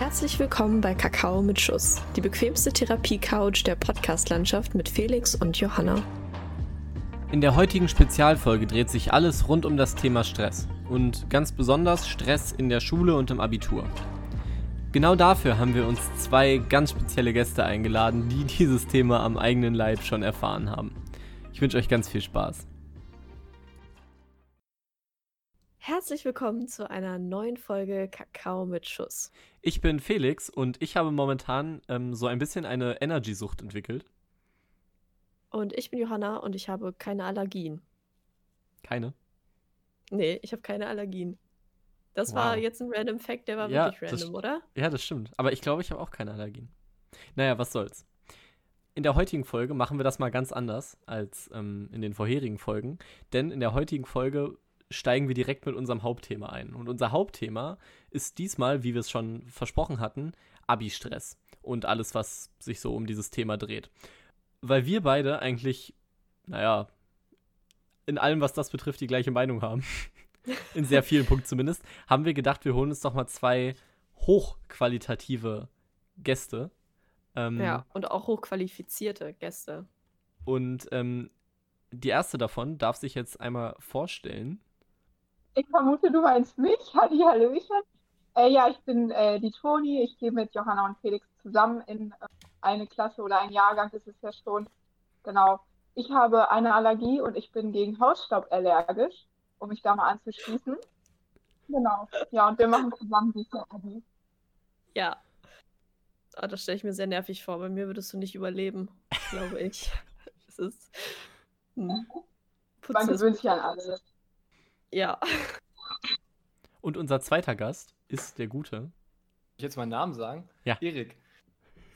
Herzlich willkommen bei Kakao mit Schuss, die bequemste Therapie-Couch der Podcast-Landschaft mit Felix und Johanna. In der heutigen Spezialfolge dreht sich alles rund um das Thema Stress und ganz besonders Stress in der Schule und im Abitur. Genau dafür haben wir uns zwei ganz spezielle Gäste eingeladen, die dieses Thema am eigenen Leib schon erfahren haben. Ich wünsche euch ganz viel Spaß. Herzlich willkommen zu einer neuen Folge Kakao mit Schuss. Ich bin Felix und ich habe momentan ähm, so ein bisschen eine Energy-Sucht entwickelt. Und ich bin Johanna und ich habe keine Allergien. Keine? Nee, ich habe keine Allergien. Das wow. war jetzt ein random Fact, der war ja, wirklich random, oder? Ja, das stimmt. Aber ich glaube, ich habe auch keine Allergien. Naja, was soll's. In der heutigen Folge machen wir das mal ganz anders als ähm, in den vorherigen Folgen. Denn in der heutigen Folge steigen wir direkt mit unserem Hauptthema ein. Und unser Hauptthema ist diesmal, wie wir es schon versprochen hatten, Abi-Stress und alles, was sich so um dieses Thema dreht. Weil wir beide eigentlich, naja, in allem, was das betrifft, die gleiche Meinung haben. in sehr vielen Punkten zumindest, haben wir gedacht, wir holen uns doch mal zwei hochqualitative Gäste. Ähm, ja, und auch hochqualifizierte Gäste. Und ähm, die erste davon darf sich jetzt einmal vorstellen. Ich vermute, du meinst mich. Halli, Hallöchen. Äh, ja, ich bin äh, die Toni. Ich gehe mit Johanna und Felix zusammen in äh, eine Klasse oder ein Jahrgang, das ist ja schon. Genau. Ich habe eine Allergie und ich bin gegen Hausstaub allergisch, um mich da mal anzuschließen. Genau. Ja, und wir machen zusammen die Therapie. Ja. Oh, das stelle ich mir sehr nervig vor. Bei mir würdest du nicht überleben, glaube ich. Es ist. Hm. Man gewöhnt sich an alles. Ja. Und unser zweiter Gast ist der Gute. Ich jetzt meinen Namen sagen? Ja. Erik.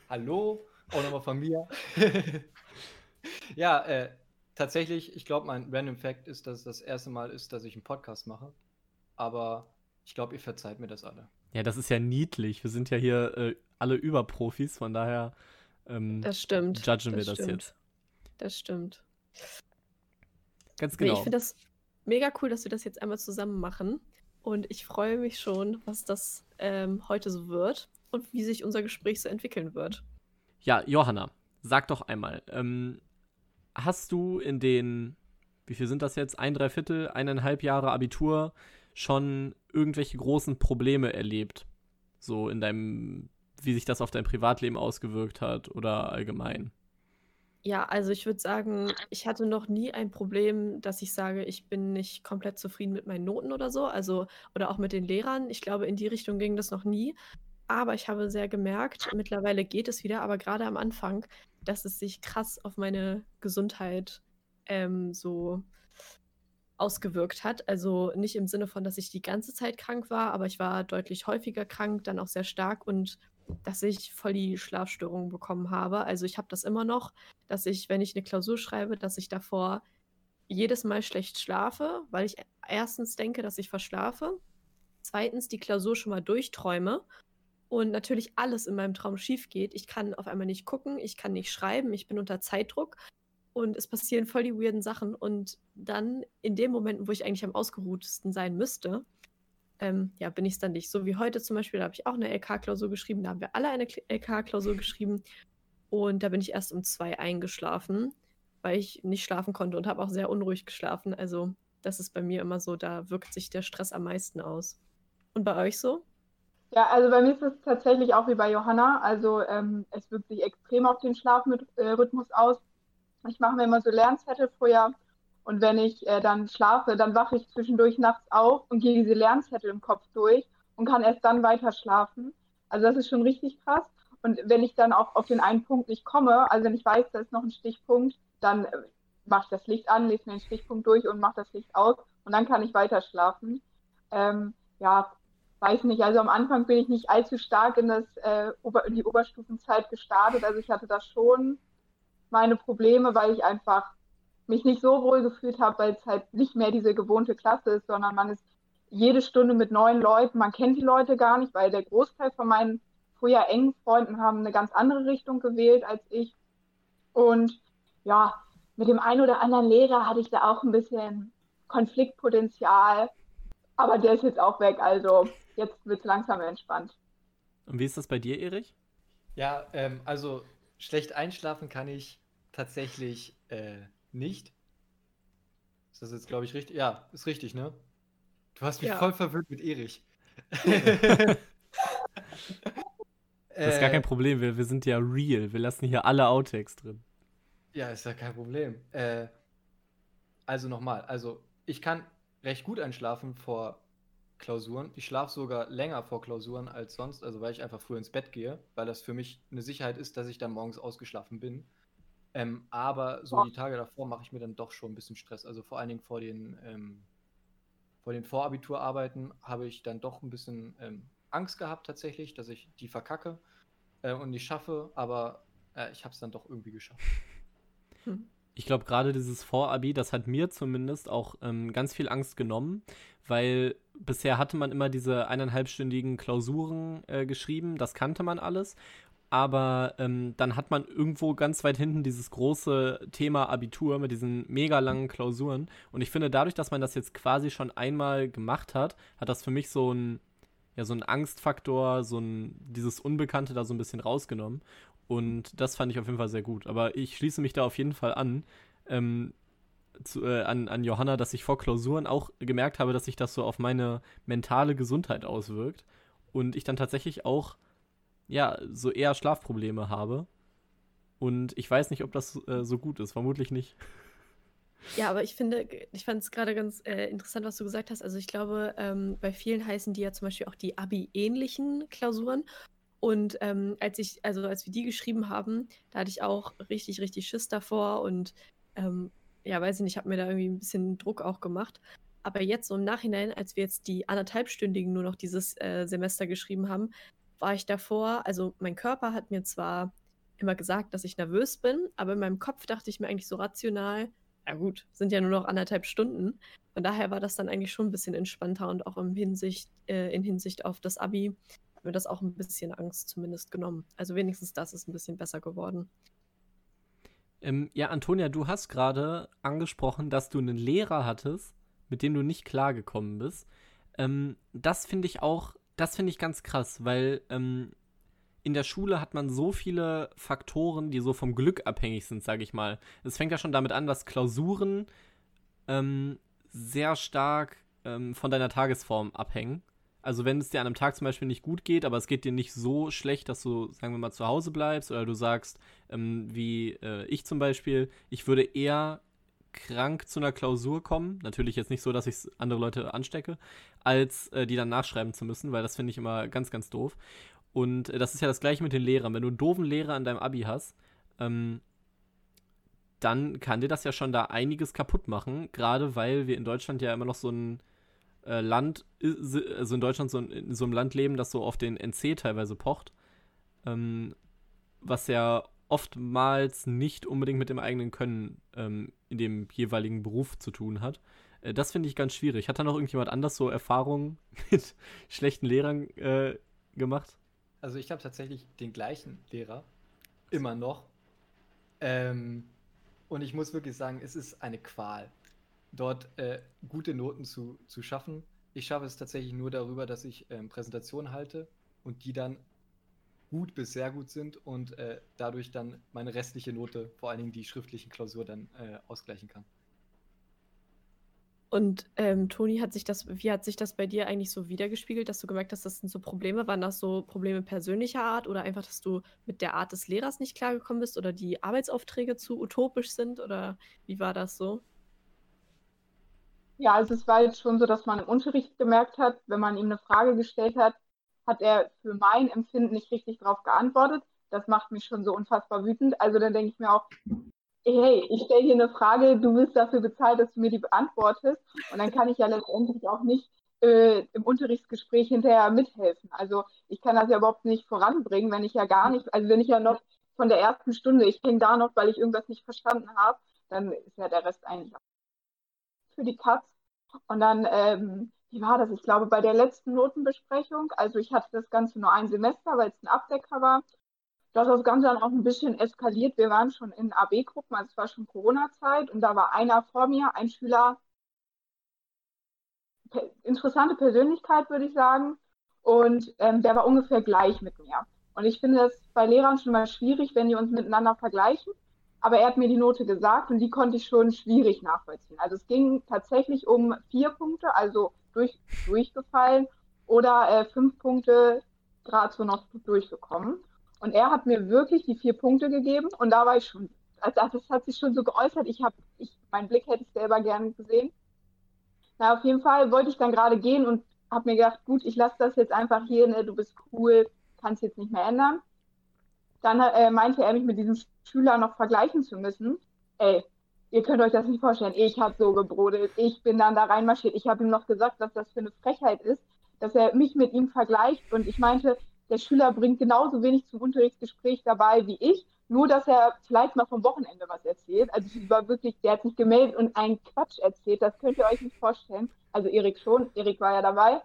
Hallo, auch nochmal von mir. ja, äh, tatsächlich, ich glaube, mein Random Fact ist, dass es das erste Mal ist, dass ich einen Podcast mache. Aber ich glaube, ihr verzeiht mir das alle. Ja, das ist ja niedlich. Wir sind ja hier äh, alle Überprofis, von daher ähm, das stimmt. judgen das wir das stimmt. jetzt. Das stimmt. Ganz genau. Nee, ich finde das mega cool, dass wir das jetzt einmal zusammen machen. Und ich freue mich schon, was das ähm, heute so wird und wie sich unser Gespräch so entwickeln wird. Ja, Johanna, sag doch einmal, ähm, hast du in den, wie viel sind das jetzt, ein, drei Viertel, eineinhalb Jahre Abitur schon irgendwelche großen Probleme erlebt? So in deinem, wie sich das auf dein Privatleben ausgewirkt hat oder allgemein? Ja, also ich würde sagen, ich hatte noch nie ein Problem, dass ich sage, ich bin nicht komplett zufrieden mit meinen Noten oder so, also oder auch mit den Lehrern. Ich glaube, in die Richtung ging das noch nie. Aber ich habe sehr gemerkt, mittlerweile geht es wieder, aber gerade am Anfang, dass es sich krass auf meine Gesundheit ähm, so ausgewirkt hat. Also nicht im Sinne von, dass ich die ganze Zeit krank war, aber ich war deutlich häufiger krank, dann auch sehr stark und dass ich voll die Schlafstörungen bekommen habe. Also ich habe das immer noch, dass ich, wenn ich eine Klausur schreibe, dass ich davor jedes Mal schlecht schlafe, weil ich erstens denke, dass ich verschlafe, zweitens die Klausur schon mal durchträume und natürlich alles in meinem Traum schief geht. Ich kann auf einmal nicht gucken, ich kann nicht schreiben, ich bin unter Zeitdruck und es passieren voll die weirden Sachen und dann in den Momenten, wo ich eigentlich am ausgeruhtesten sein müsste, ähm, ja, bin ich es dann nicht. So wie heute zum Beispiel, da habe ich auch eine LK-Klausur geschrieben, da haben wir alle eine LK-Klausur geschrieben. Und da bin ich erst um zwei eingeschlafen, weil ich nicht schlafen konnte und habe auch sehr unruhig geschlafen. Also, das ist bei mir immer so, da wirkt sich der Stress am meisten aus. Und bei euch so? Ja, also bei mir ist es tatsächlich auch wie bei Johanna. Also ähm, es wirkt sich extrem auf den Schlafrhythmus äh, aus. Ich mache mir immer so Lernzettel vorher und wenn ich äh, dann schlafe, dann wache ich zwischendurch nachts auf und gehe diese Lernzettel im Kopf durch und kann erst dann weiter schlafen. Also das ist schon richtig krass. Und wenn ich dann auch auf den einen Punkt nicht komme, also wenn ich weiß, da ist noch ein Stichpunkt, dann äh, mache ich das Licht an, lese mir den Stichpunkt durch und mache das Licht aus und dann kann ich weiter schlafen. Ähm, ja, weiß nicht. Also am Anfang bin ich nicht allzu stark in, das, äh, in die Oberstufenzeit gestartet. Also ich hatte da schon meine Probleme, weil ich einfach mich nicht so wohl gefühlt habe, weil es halt nicht mehr diese gewohnte Klasse ist, sondern man ist jede Stunde mit neuen Leuten, man kennt die Leute gar nicht, weil der Großteil von meinen früher engen Freunden haben eine ganz andere Richtung gewählt als ich. Und ja, mit dem einen oder anderen Lehrer hatte ich da auch ein bisschen Konfliktpotenzial, aber der ist jetzt auch weg, also jetzt wird es langsam entspannt. Und wie ist das bei dir, Erich? Ja, ähm, also schlecht einschlafen kann ich tatsächlich äh, nicht. Ist das jetzt, glaube ich, richtig? Ja, ist richtig, ne? Du hast mich Ja. voll verwirrt mit Erich. Das ist gar Äh, kein Problem, wir, wir sind ja real. Wir lassen hier alle Outtakes drin. Ja, ist ja kein Problem. Äh, also nochmal, also ich kann recht gut einschlafen vor Klausuren. Ich schlafe sogar länger vor Klausuren als sonst, also weil ich einfach früh ins Bett gehe, weil das für mich eine Sicherheit ist, dass ich dann morgens ausgeschlafen bin. Ähm, aber so die Tage davor mache ich mir dann doch schon ein bisschen Stress. Also vor allen Dingen vor den, ähm, vor den Vorabiturarbeiten habe ich dann doch ein bisschen ähm, Angst gehabt tatsächlich, dass ich die verkacke äh, und nicht schaffe, aber äh, ich habe es dann doch irgendwie geschafft. Ich glaube, gerade dieses Vorabi, das hat mir zumindest auch ähm, ganz viel Angst genommen, weil bisher hatte man immer diese eineinhalbstündigen Klausuren äh, geschrieben, das kannte man alles. Aber ähm, dann hat man irgendwo ganz weit hinten dieses große Thema Abitur mit diesen mega langen Klausuren. Und ich finde, dadurch, dass man das jetzt quasi schon einmal gemacht hat, hat das für mich so ein, ja, so ein Angstfaktor, so ein, dieses Unbekannte da so ein bisschen rausgenommen. Und das fand ich auf jeden Fall sehr gut. Aber ich schließe mich da auf jeden Fall an, ähm, zu, äh, an, an Johanna, dass ich vor Klausuren auch gemerkt habe, dass sich das so auf meine mentale Gesundheit auswirkt. Und ich dann tatsächlich auch, ja, so eher Schlafprobleme habe. Und ich weiß nicht, ob das äh, so gut ist. Vermutlich nicht. Ja, aber ich finde, ich fand es gerade ganz äh, interessant, was du gesagt hast. Also ich glaube, ähm, bei vielen heißen die ja zum Beispiel auch die Abi-ähnlichen Klausuren. Und ähm, als ich, also als wir die geschrieben haben, da hatte ich auch richtig, richtig Schiss davor und ähm, ja, weiß ich nicht, habe mir da irgendwie ein bisschen Druck auch gemacht. Aber jetzt so im Nachhinein, als wir jetzt die anderthalbstündigen nur noch dieses äh, Semester geschrieben haben, war ich davor, also mein Körper hat mir zwar immer gesagt, dass ich nervös bin, aber in meinem Kopf dachte ich mir eigentlich so rational, ja gut, sind ja nur noch anderthalb Stunden. Von daher war das dann eigentlich schon ein bisschen entspannter und auch im Hinsicht, äh, in Hinsicht auf das Abi hat mir das auch ein bisschen Angst zumindest genommen. Also wenigstens das ist ein bisschen besser geworden. Ähm, ja, Antonia, du hast gerade angesprochen, dass du einen Lehrer hattest, mit dem du nicht klargekommen bist. Ähm, das finde ich auch, das finde ich ganz krass, weil ähm, in der Schule hat man so viele Faktoren, die so vom Glück abhängig sind, sage ich mal. Es fängt ja schon damit an, dass Klausuren ähm, sehr stark ähm, von deiner Tagesform abhängen. Also wenn es dir an einem Tag zum Beispiel nicht gut geht, aber es geht dir nicht so schlecht, dass du, sagen wir mal, zu Hause bleibst oder du sagst, ähm, wie äh, ich zum Beispiel, ich würde eher krank zu einer Klausur kommen, natürlich jetzt nicht so, dass ich andere Leute anstecke, als äh, die dann nachschreiben zu müssen, weil das finde ich immer ganz, ganz doof. Und äh, das ist ja das gleiche mit den Lehrern. Wenn du einen doofen Lehrer an deinem Abi hast, ähm, dann kann dir das ja schon da einiges kaputt machen, gerade weil wir in Deutschland ja immer noch so ein äh, Land, also in Deutschland so in so einem Land leben, das so auf den NC teilweise pocht, ähm, was ja oftmals nicht unbedingt mit dem eigenen Können ähm, in dem jeweiligen Beruf zu tun hat. Äh, das finde ich ganz schwierig. Hat da noch irgendjemand anders so Erfahrungen mit schlechten Lehrern äh, gemacht? Also ich habe tatsächlich den gleichen Lehrer. Immer noch. Ähm, und ich muss wirklich sagen, es ist eine Qual, dort äh, gute Noten zu, zu schaffen. Ich schaffe es tatsächlich nur darüber, dass ich ähm, Präsentationen halte und die dann gut bis sehr gut sind und äh, dadurch dann meine restliche Note, vor allen Dingen die schriftlichen Klausur, dann äh, ausgleichen kann. Und ähm, Toni, hat sich das, wie hat sich das bei dir eigentlich so wiedergespiegelt, dass du gemerkt hast, das sind so Probleme? Waren das so Probleme persönlicher Art oder einfach, dass du mit der Art des Lehrers nicht klargekommen bist oder die Arbeitsaufträge zu utopisch sind oder wie war das so? Ja, also es war jetzt schon so, dass man im Unterricht gemerkt hat, wenn man ihm eine Frage gestellt hat, hat er für mein Empfinden nicht richtig darauf geantwortet. Das macht mich schon so unfassbar wütend. Also dann denke ich mir auch, hey, ich stelle dir eine Frage, du wirst dafür bezahlt, dass du mir die beantwortest. Und dann kann ich ja letztendlich auch nicht äh, im Unterrichtsgespräch hinterher mithelfen. Also ich kann das ja überhaupt nicht voranbringen, wenn ich ja gar nicht, also wenn ich ja noch von der ersten Stunde, ich hänge da noch, weil ich irgendwas nicht verstanden habe, dann ist ja der Rest eigentlich auch für die Katz. Und dann, ähm, wie war das? Ich glaube, bei der letzten Notenbesprechung, also ich hatte das Ganze nur ein Semester, weil es ein Abdecker war, da ist das Ganze dann auch ein bisschen eskaliert. Wir waren schon in AB-Gruppen, also es war schon Corona-Zeit und da war einer vor mir, ein Schüler, interessante Persönlichkeit, würde ich sagen. und ähm, der war ungefähr gleich mit mir. Und ich finde es bei Lehrern schon mal schwierig, wenn die uns miteinander vergleichen. Aber er hat mir die Note gesagt und die konnte ich schon schwierig nachvollziehen. Also es ging tatsächlich um vier Punkte, also durch, durchgefallen oder äh, fünf Punkte gerade so noch durchgekommen. Und er hat mir wirklich die vier Punkte gegeben und da war ich schon, also das hat sich schon so geäußert, ich habe, ich, mein Blick hätte ich selber gerne gesehen. Na, auf jeden Fall wollte ich dann gerade gehen und habe mir gedacht, gut, ich lasse das jetzt einfach hier, ne, du bist cool, kannst jetzt nicht mehr ändern. Dann äh, meinte er mich mit diesem Schüler noch vergleichen zu müssen. Ey, ihr könnt euch das nicht vorstellen. Ich habe so gebrodelt. Ich bin dann da reinmarschiert. Ich habe ihm noch gesagt, dass das für eine Frechheit ist, dass er mich mit ihm vergleicht. Und ich meinte, der Schüler bringt genauso wenig zum Unterrichtsgespräch dabei wie ich, nur dass er vielleicht mal vom Wochenende was erzählt. Also ich war wirklich, der hat sich gemeldet und einen Quatsch erzählt. Das könnt ihr euch nicht vorstellen. Also Erik schon, Erik war ja dabei.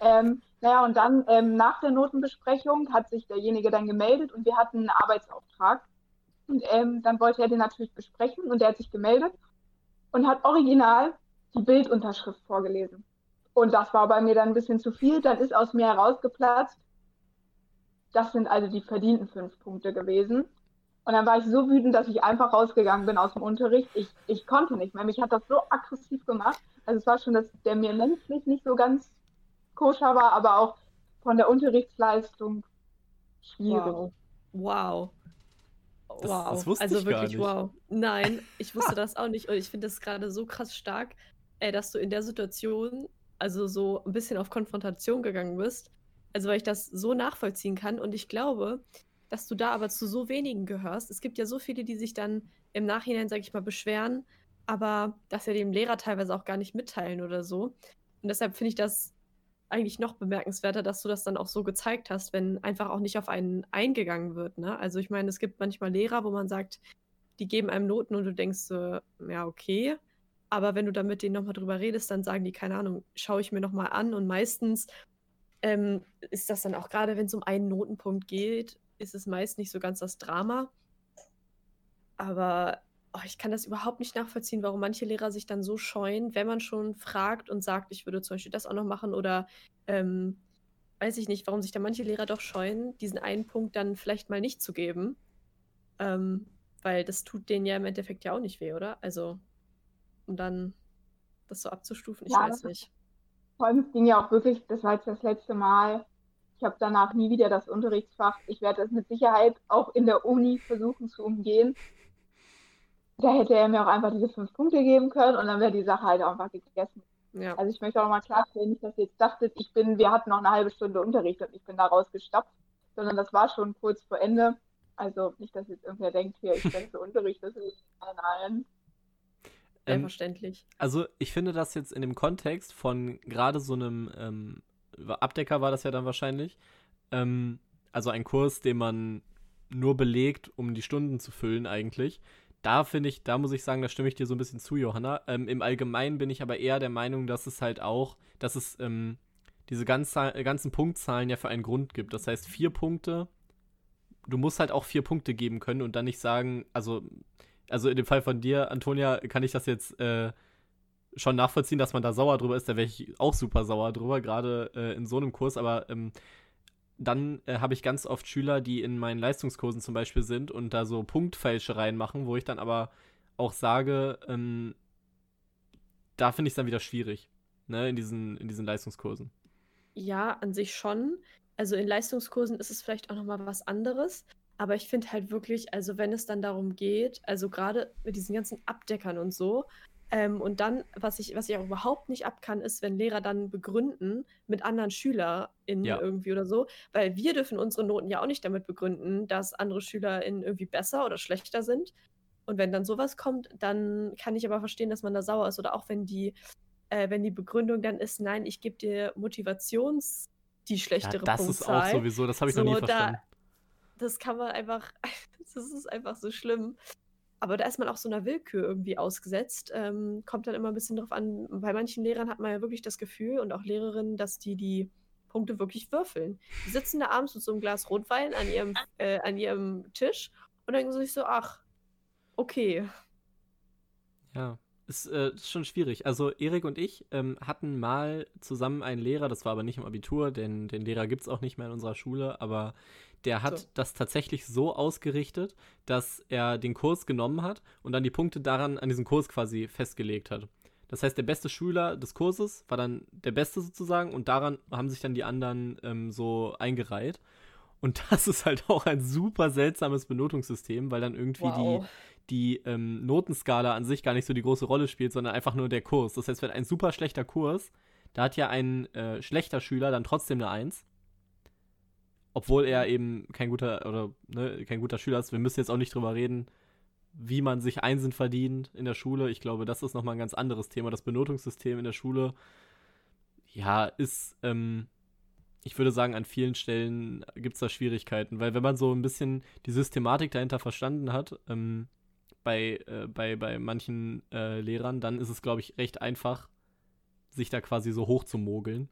Ähm, naja, und dann ähm, nach der Notenbesprechung hat sich derjenige dann gemeldet und wir hatten einen Arbeitsauftrag. Und ähm, dann wollte er den natürlich besprechen und er hat sich gemeldet und hat original die Bildunterschrift vorgelesen. Und das war bei mir dann ein bisschen zu viel. Dann ist aus mir herausgeplatzt. Das sind also die verdienten fünf Punkte gewesen. Und dann war ich so wütend, dass ich einfach rausgegangen bin aus dem Unterricht. Ich, ich konnte nicht mehr. Mich hat das so aggressiv gemacht. Also es war schon, dass der mir menschlich nicht so ganz koscher war, aber auch von der Unterrichtsleistung schwierig. Wow. Wow. Das- wow. das wusste also ich gar wirklich nicht. wow. Nein, ich wusste das auch nicht. Und ich finde das gerade so krass stark, äh, dass du in der Situation also so ein bisschen auf Konfrontation gegangen bist. Also weil ich das so nachvollziehen kann. Und ich glaube, dass du da aber zu so wenigen gehörst. Es gibt ja so viele, die sich dann im Nachhinein, sag ich mal, beschweren, aber das ja dem Lehrer teilweise auch gar nicht mitteilen oder so. Und deshalb finde ich das eigentlich noch bemerkenswerter, dass du das dann auch so gezeigt hast, wenn einfach auch nicht auf einen eingegangen wird. Ne? Also ich meine, es gibt manchmal Lehrer, wo man sagt, die geben einem Noten und du denkst, äh, ja, okay. Aber wenn du dann mit denen nochmal drüber redest, dann sagen die, keine Ahnung, schaue ich mir nochmal an. Und meistens ähm, ist das dann auch gerade, wenn es um einen Notenpunkt geht, ist es meist nicht so ganz das Drama. Aber oh, ich kann das überhaupt nicht nachvollziehen, warum manche Lehrer sich dann so scheuen, wenn man schon fragt und sagt, ich würde zum Beispiel das auch noch machen oder ähm, weiß ich nicht, warum sich da manche Lehrer doch scheuen, diesen einen Punkt dann vielleicht mal nicht zu geben. Ähm, weil das tut denen ja im Endeffekt ja auch nicht weh, oder? Also, um dann das so abzustufen, ich Ja, weiß nicht. Vor allem, es ging ja auch wirklich, das war jetzt das letzte Mal. Ich habe danach nie wieder das Unterrichtsfach. Ich werde das mit Sicherheit auch in der Uni versuchen zu umgehen. Da hätte er mir auch einfach diese fünf Punkte geben können und dann wäre die Sache halt auch einfach gegessen. Ja. Also ich möchte auch mal klarstellen, nicht, dass ihr jetzt dachtet, ich bin, wir hatten noch eine halbe Stunde Unterricht und ich bin da rausgestapft, sondern das war schon kurz vor Ende. Also nicht, dass jetzt irgendwer denkt, hier, ich bin für Unterricht, das ist nein, nein. Ähm, Selbstverständlich. Also ich finde das jetzt in dem Kontext von gerade so einem ähm, Abdecker war das ja dann wahrscheinlich, ähm, also ein Kurs, den man nur belegt, um die Stunden zu füllen eigentlich. Da finde ich, da muss ich sagen, da stimme ich dir so ein bisschen zu, Johanna. Ähm, Im Allgemeinen bin ich aber eher der Meinung, dass es halt auch, dass es ähm, diese ganz, ganzen Punktzahlen ja für einen Grund gibt. Das heißt, vier Punkte, du musst halt auch vier Punkte geben können und dann nicht sagen, also, also in dem Fall von dir, Antonia, kann ich das jetzt äh, schon nachvollziehen, dass man da sauer drüber ist. Da wäre ich auch super sauer drüber, gerade äh, in so einem Kurs. Aber ähm, dann äh, habe ich ganz oft Schüler, die in meinen Leistungskursen zum Beispiel sind und da so Punktfälschereien machen, wo ich dann aber auch sage, ähm, da finde ich es dann wieder schwierig, ne, in diesen, in diesen Leistungskursen. Ja, an sich schon. Also in Leistungskursen ist es vielleicht auch noch mal was anderes. Aber ich finde halt wirklich, also wenn es dann darum geht, also gerade mit diesen ganzen Abdeckern und so, ähm, und dann, was ich, was ich auch überhaupt nicht ab kann, ist, wenn Lehrer dann begründen mit anderen SchülerInnen Ja. irgendwie oder so, weil wir dürfen unsere Noten ja auch nicht damit begründen, dass andere SchülerInnen irgendwie besser oder schlechter sind. Und wenn dann sowas kommt, dann kann ich aber verstehen, dass man da sauer ist. Oder auch wenn die, äh, wenn die Begründung dann ist, nein, ich gebe dir Motivations die Ja, schlechtere das ist auch Punktzahl. sowieso, das habe ich noch So, nie da- verstanden. Das kann man einfach, das ist einfach so schlimm. Aber da ist man auch so einer Willkür irgendwie ausgesetzt. Ähm, kommt dann immer ein bisschen drauf an. Bei manchen Lehrern hat man ja wirklich das Gefühl und auch Lehrerinnen, dass die die Punkte wirklich würfeln. Die sitzen da abends mit so einem Glas Rotwein an ihrem, äh, an ihrem Tisch und denken sich so, ach, okay. Ja. Ist, äh, ist schon schwierig. Also Erik und ich ähm, hatten mal zusammen einen Lehrer, das war aber nicht im Abitur, denn den Lehrer gibt es auch nicht mehr in unserer Schule, aber der hat So. das tatsächlich so ausgerichtet, dass er den Kurs genommen hat und dann die Punkte daran an diesem Kurs quasi festgelegt hat. Das heißt, der beste Schüler des Kurses war dann der Beste sozusagen und daran haben sich dann die anderen ähm, so eingereiht. Und das ist halt auch ein super seltsames Benotungssystem, weil dann irgendwie Wow. die, die ähm, Notenskala an sich gar nicht so die große Rolle spielt, sondern einfach nur der Kurs. Das heißt, wenn ein super schlechter Kurs, da hat ja ein äh, schlechter Schüler dann trotzdem eine Eins. Obwohl er eben kein guter oder ne, kein guter Schüler ist. Wir müssen jetzt auch nicht drüber reden, wie man sich Einsen verdient in der Schule. Ich glaube, das ist nochmal ein ganz anderes Thema. Das Benotungssystem in der Schule, ja, ist, ähm, ich würde sagen, an vielen Stellen gibt es da Schwierigkeiten, weil wenn man so ein bisschen die Systematik dahinter verstanden hat, ähm, bei, äh, bei, bei manchen äh, Lehrern, dann ist es, glaube ich, recht einfach, sich da quasi so hoch zu mogeln.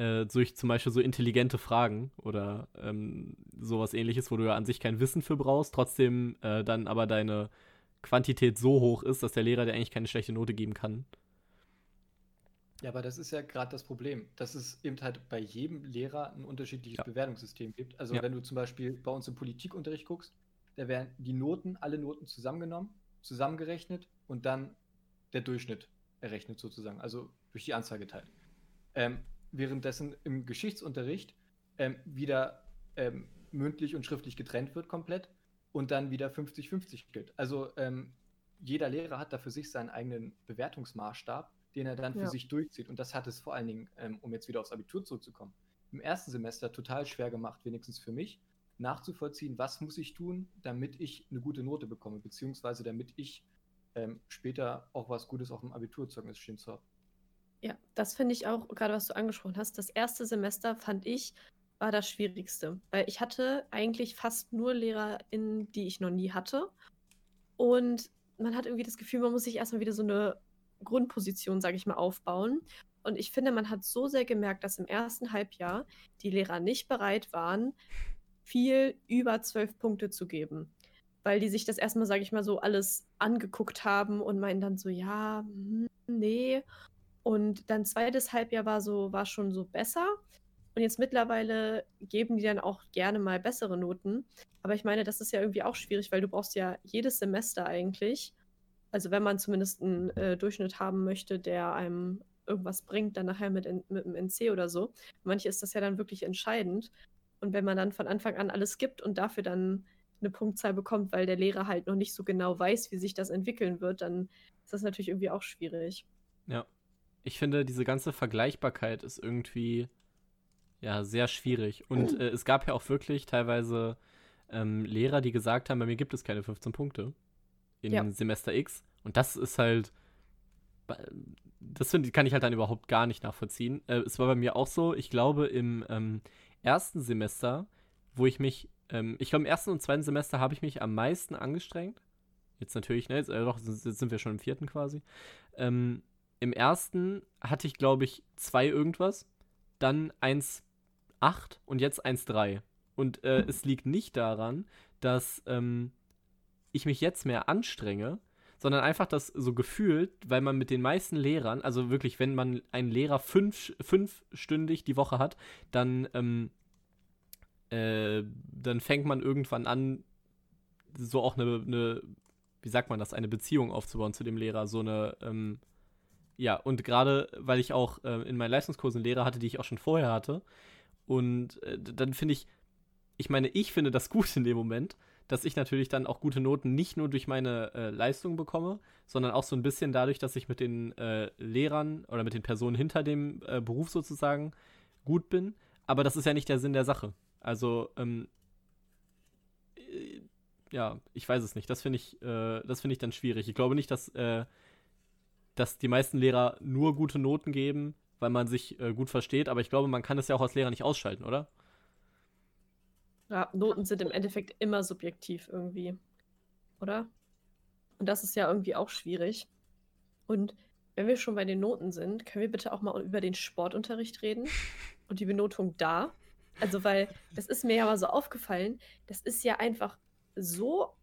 Äh, durch zum Beispiel so intelligente Fragen oder ähm, sowas ähnliches, wo du ja an sich kein Wissen für brauchst, trotzdem äh, dann aber deine Quantität so hoch ist, dass der Lehrer dir eigentlich keine schlechte Note geben kann. Ja, aber das ist ja gerade das Problem, dass es eben halt bei jedem Lehrer ein unterschiedliches Ja. Bewertungssystem gibt. Also Ja. wenn du zum Beispiel bei uns im Politikunterricht guckst, da werden die Noten, alle Noten zusammengenommen, zusammengerechnet und dann der Durchschnitt errechnet sozusagen, also durch die Anzahl geteilt. Ähm, währenddessen im Geschichtsunterricht ähm, wieder ähm, mündlich und schriftlich getrennt wird komplett und dann wieder 50-50 gilt. Also ähm, jeder Lehrer hat da für sich seinen eigenen Bewertungsmaßstab, den er dann für Ja. sich durchzieht. Und das hat es vor allen Dingen, ähm, um jetzt wieder aufs Abitur zurückzukommen, im ersten Semester total schwer gemacht, wenigstens für mich, nachzuvollziehen, was muss ich tun, damit ich eine gute Note bekomme, beziehungsweise damit ich ähm, später auch was Gutes auf dem Abiturzeugnis stehen zu haben. Ja, das finde ich auch, gerade was du angesprochen hast, das erste Semester fand ich, war das Schwierigste. Weil ich hatte eigentlich fast nur LehrerInnen, die ich noch nie hatte. Und man hat irgendwie das Gefühl, man muss sich erstmal wieder so eine Grundposition, sage ich mal, aufbauen. Und ich finde, man hat so sehr gemerkt, dass im ersten Halbjahr die Lehrer nicht bereit waren, viel über zwölf Punkte zu geben. Weil die sich das erstmal, sage ich mal, so alles angeguckt haben und meinen dann so, ja, hm, nee. Und dann zweites Halbjahr war so, war schon so besser. Und jetzt mittlerweile geben die dann auch gerne mal bessere Noten. Aber ich meine, das ist ja irgendwie auch schwierig, weil du brauchst ja jedes Semester eigentlich. Also wenn man zumindest einen äh, Durchschnitt haben möchte, der einem irgendwas bringt, dann nachher mit, N- mit dem NC oder so. Manche ist das ja dann wirklich entscheidend. Und wenn man dann von Anfang an alles gibt und dafür dann eine Punktzahl bekommt, weil der Lehrer halt noch nicht so genau weiß, wie sich das entwickeln wird, dann ist das natürlich irgendwie auch schwierig. Ja. Ich finde, diese ganze Vergleichbarkeit ist irgendwie ja sehr schwierig. Und äh, es gab ja auch wirklich teilweise ähm, Lehrer, die gesagt haben, bei mir gibt es keine 15 Punkte in Ja. Semester X. Und das ist halt, das find, kann ich halt dann überhaupt gar nicht nachvollziehen. Äh, es war bei mir auch so, ich glaube, im ähm, ersten Semester, wo ich mich, ähm, ich glaube, im ersten und zweiten Semester habe ich mich am meisten angestrengt. Jetzt natürlich, ne? Jetzt, äh, doch, jetzt sind wir schon im vierten quasi. Ähm, Im ersten hatte ich, glaube ich, zwei irgendwas, dann 1,8 und jetzt 1,3. Und äh, es liegt nicht daran, dass ähm, ich mich jetzt mehr anstrenge, sondern einfach das so gefühlt, weil man mit den meisten Lehrern, also wirklich, wenn man einen Lehrer fünf, fünfstündig die Woche hat, dann, ähm, äh, dann fängt man irgendwann an, so auch eine, eine, wie sagt man das, eine Beziehung aufzubauen zu dem Lehrer, so eine, ähm, ja, und gerade weil ich auch äh, in meinen Leistungskursen Lehrer hatte, die ich auch schon vorher hatte, und äh, dann finde ich, ich meine, ich finde das gut in dem Moment, dass ich natürlich dann auch gute Noten nicht nur durch meine äh, Leistung bekomme, sondern auch so ein bisschen dadurch, dass ich mit den äh, Lehrern oder mit den Personen hinter dem äh, Beruf sozusagen gut bin. Aber das ist ja nicht der Sinn der Sache. Also, ähm, äh, ja, ich weiß es nicht. Das finde ich, das finde ich dann schwierig. Ich glaube nicht, dass, dass die meisten Lehrer nur gute Noten geben, weil man sich äh, gut versteht. Aber ich glaube, man kann es ja auch als Lehrer nicht ausschalten, oder? Ja, Noten sind im Endeffekt immer subjektiv irgendwie, oder? Und das ist ja irgendwie auch schwierig. Und wenn wir schon bei den Noten sind, können wir bitte auch mal über den Sportunterricht reden und die Benotung da. Also, weil das ist mir ja mal so aufgefallen, das ist ja einfach so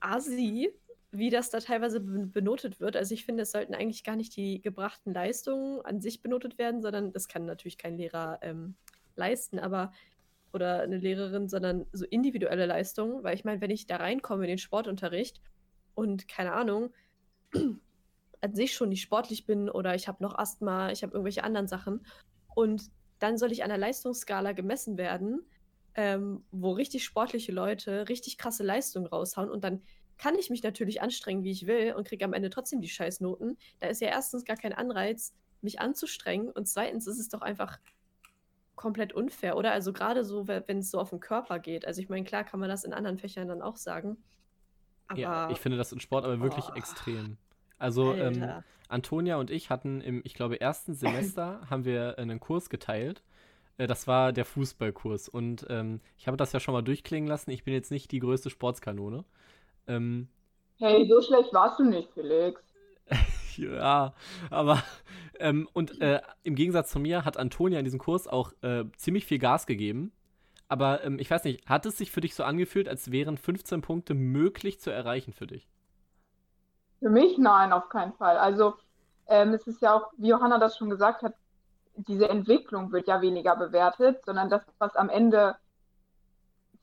assi, wie das da teilweise benotet wird. Also ich finde, es sollten eigentlich gar nicht die gebrachten Leistungen an sich benotet werden, sondern das kann natürlich kein Lehrer ähm, leisten, aber oder eine Lehrerin, sondern so individuelle Leistungen, weil ich meine, wenn ich da reinkomme in den Sportunterricht und keine Ahnung, an sich schon nicht sportlich bin oder ich habe noch Asthma, ich habe irgendwelche anderen Sachen und dann soll ich an der Leistungsskala gemessen werden, ähm, wo richtig sportliche Leute richtig krasse Leistungen raushauen und dann kann ich mich natürlich anstrengen, wie ich will und kriege am Ende trotzdem die Scheißnoten. Da ist ja erstens gar kein Anreiz, mich anzustrengen und zweitens ist es doch einfach komplett unfair, oder? Also gerade so, wenn es so auf den Körper geht. Also ich meine, klar kann man das in anderen Fächern dann auch sagen. Aber ja, ich finde das in Sport aber wirklich oh. extrem. Also ähm, Antonia und ich hatten im, ich glaube, ersten Semester haben wir einen Kurs geteilt. Äh, das war der Fußballkurs. Und ähm, ich habe das ja schon mal durchklingen lassen. Ich bin jetzt nicht die größte Sportskanone. Ähm, hey, so schlecht warst du nicht, Felix. ja, aber ähm, und äh, im Gegensatz zu mir hat Antonia in diesem Kurs auch äh, ziemlich viel Gas gegeben. Aber ähm, ich weiß nicht, hat es sich für dich so angefühlt, als wären 15 Punkte möglich zu erreichen für dich? Für mich nein, auf keinen Fall. Also ähm, es ist ja auch, wie Johanna das schon gesagt hat, diese Entwicklung wird ja weniger bewertet, sondern das, was am Ende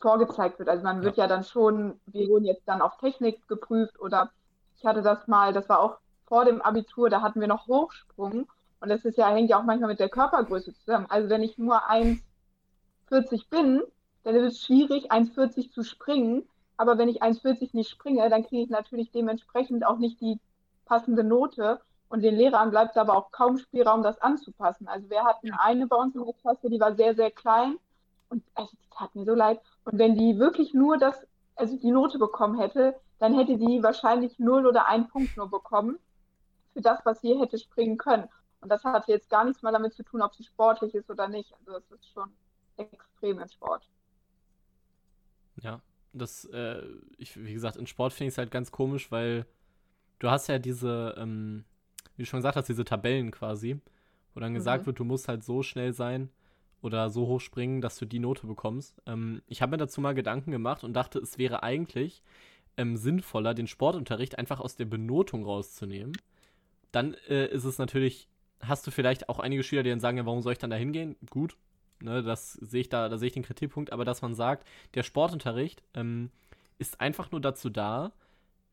vorgezeigt wird. Also man wird ja, ja dann schon, wir wurden jetzt dann auf Technik geprüft oder ich hatte das mal, das war auch vor dem Abitur, da hatten wir noch Hochsprung und das ist ja, hängt ja auch manchmal mit der Körpergröße zusammen. Also wenn ich nur 1,40 bin, dann ist es schwierig, 1,40 zu springen. Aber wenn ich 1,40 nicht springe, dann kriege ich natürlich dementsprechend auch nicht die passende Note. Und den Lehrern bleibt aber auch kaum Spielraum, das anzupassen. Also wir hatten eine bei uns in der Klasse, die war sehr, sehr klein. Und also die tat mir so leid. Und wenn die wirklich nur das, also die Note bekommen hätte, dann hätte die wahrscheinlich null oder einen Punkt nur bekommen für das, was sie hätte springen können. Und das hatte jetzt gar nichts mehr damit zu tun, ob sie sportlich ist oder nicht. Also das ist schon extrem im Sport. Ja, das, äh, ich, wie gesagt, in Sport finde ich es halt ganz komisch, weil du hast ja diese, ähm, wie du schon gesagt hast, diese Tabellen quasi, wo dann gesagt mhm. wird, du musst halt so schnell sein oder so hoch springen, dass du die Note bekommst. Ähm, ich habe mir dazu mal Gedanken gemacht und dachte, es wäre eigentlich ähm, sinnvoller, den Sportunterricht einfach aus der Benotung rauszunehmen. Dann äh, ist es natürlich, hast du vielleicht auch einige Schüler, die dann sagen, ja, warum soll ich dann da hingehen? Gut, Ne, das sehe ich da, da sehe ich den Kritikpunkt, aber dass man sagt, der Sportunterricht ähm, ist einfach nur dazu da,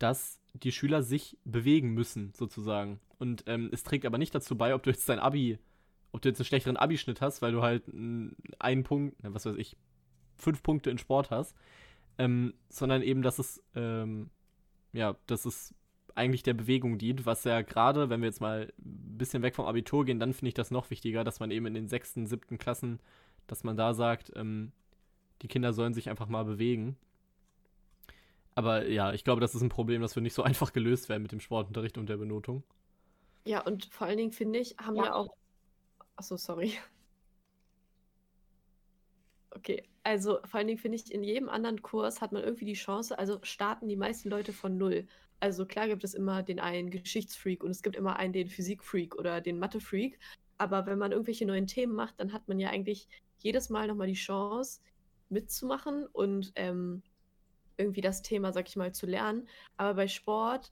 dass die Schüler sich bewegen müssen, sozusagen. Und ähm, es trägt aber nicht dazu bei, ob du jetzt dein Abi, ob du jetzt einen schlechteren Abischnitt hast, weil du halt einen Punkt, was weiß ich, fünf Punkte in Sport hast, ähm, sondern eben, dass es, ähm, ja, dass es eigentlich der Bewegung dient, was ja gerade, wenn wir jetzt mal ein bisschen weg vom Abitur gehen, dann finde ich das noch wichtiger, dass man eben in den sechsten, siebten Klassen, dass man da sagt, ähm, die Kinder sollen sich einfach mal bewegen. Aber ja, ich glaube, das ist ein Problem, das wird nicht so einfach gelöst werden mit dem Sportunterricht und der Benotung. Ja, und vor allen Dingen finde ich, haben ja, ja auch. Achso, sorry. Okay, also vor allen Dingen finde ich, in jedem anderen Kurs hat man irgendwie die Chance, also starten die meisten Leute von null. Also klar gibt es immer den einen Geschichtsfreak und es gibt immer einen den Physikfreak oder den Mathefreak. Aber wenn man irgendwelche neuen Themen macht, dann hat man ja eigentlich jedes Mal nochmal die Chance mitzumachen und ähm, irgendwie das Thema, sag ich mal, zu lernen. Aber bei Sport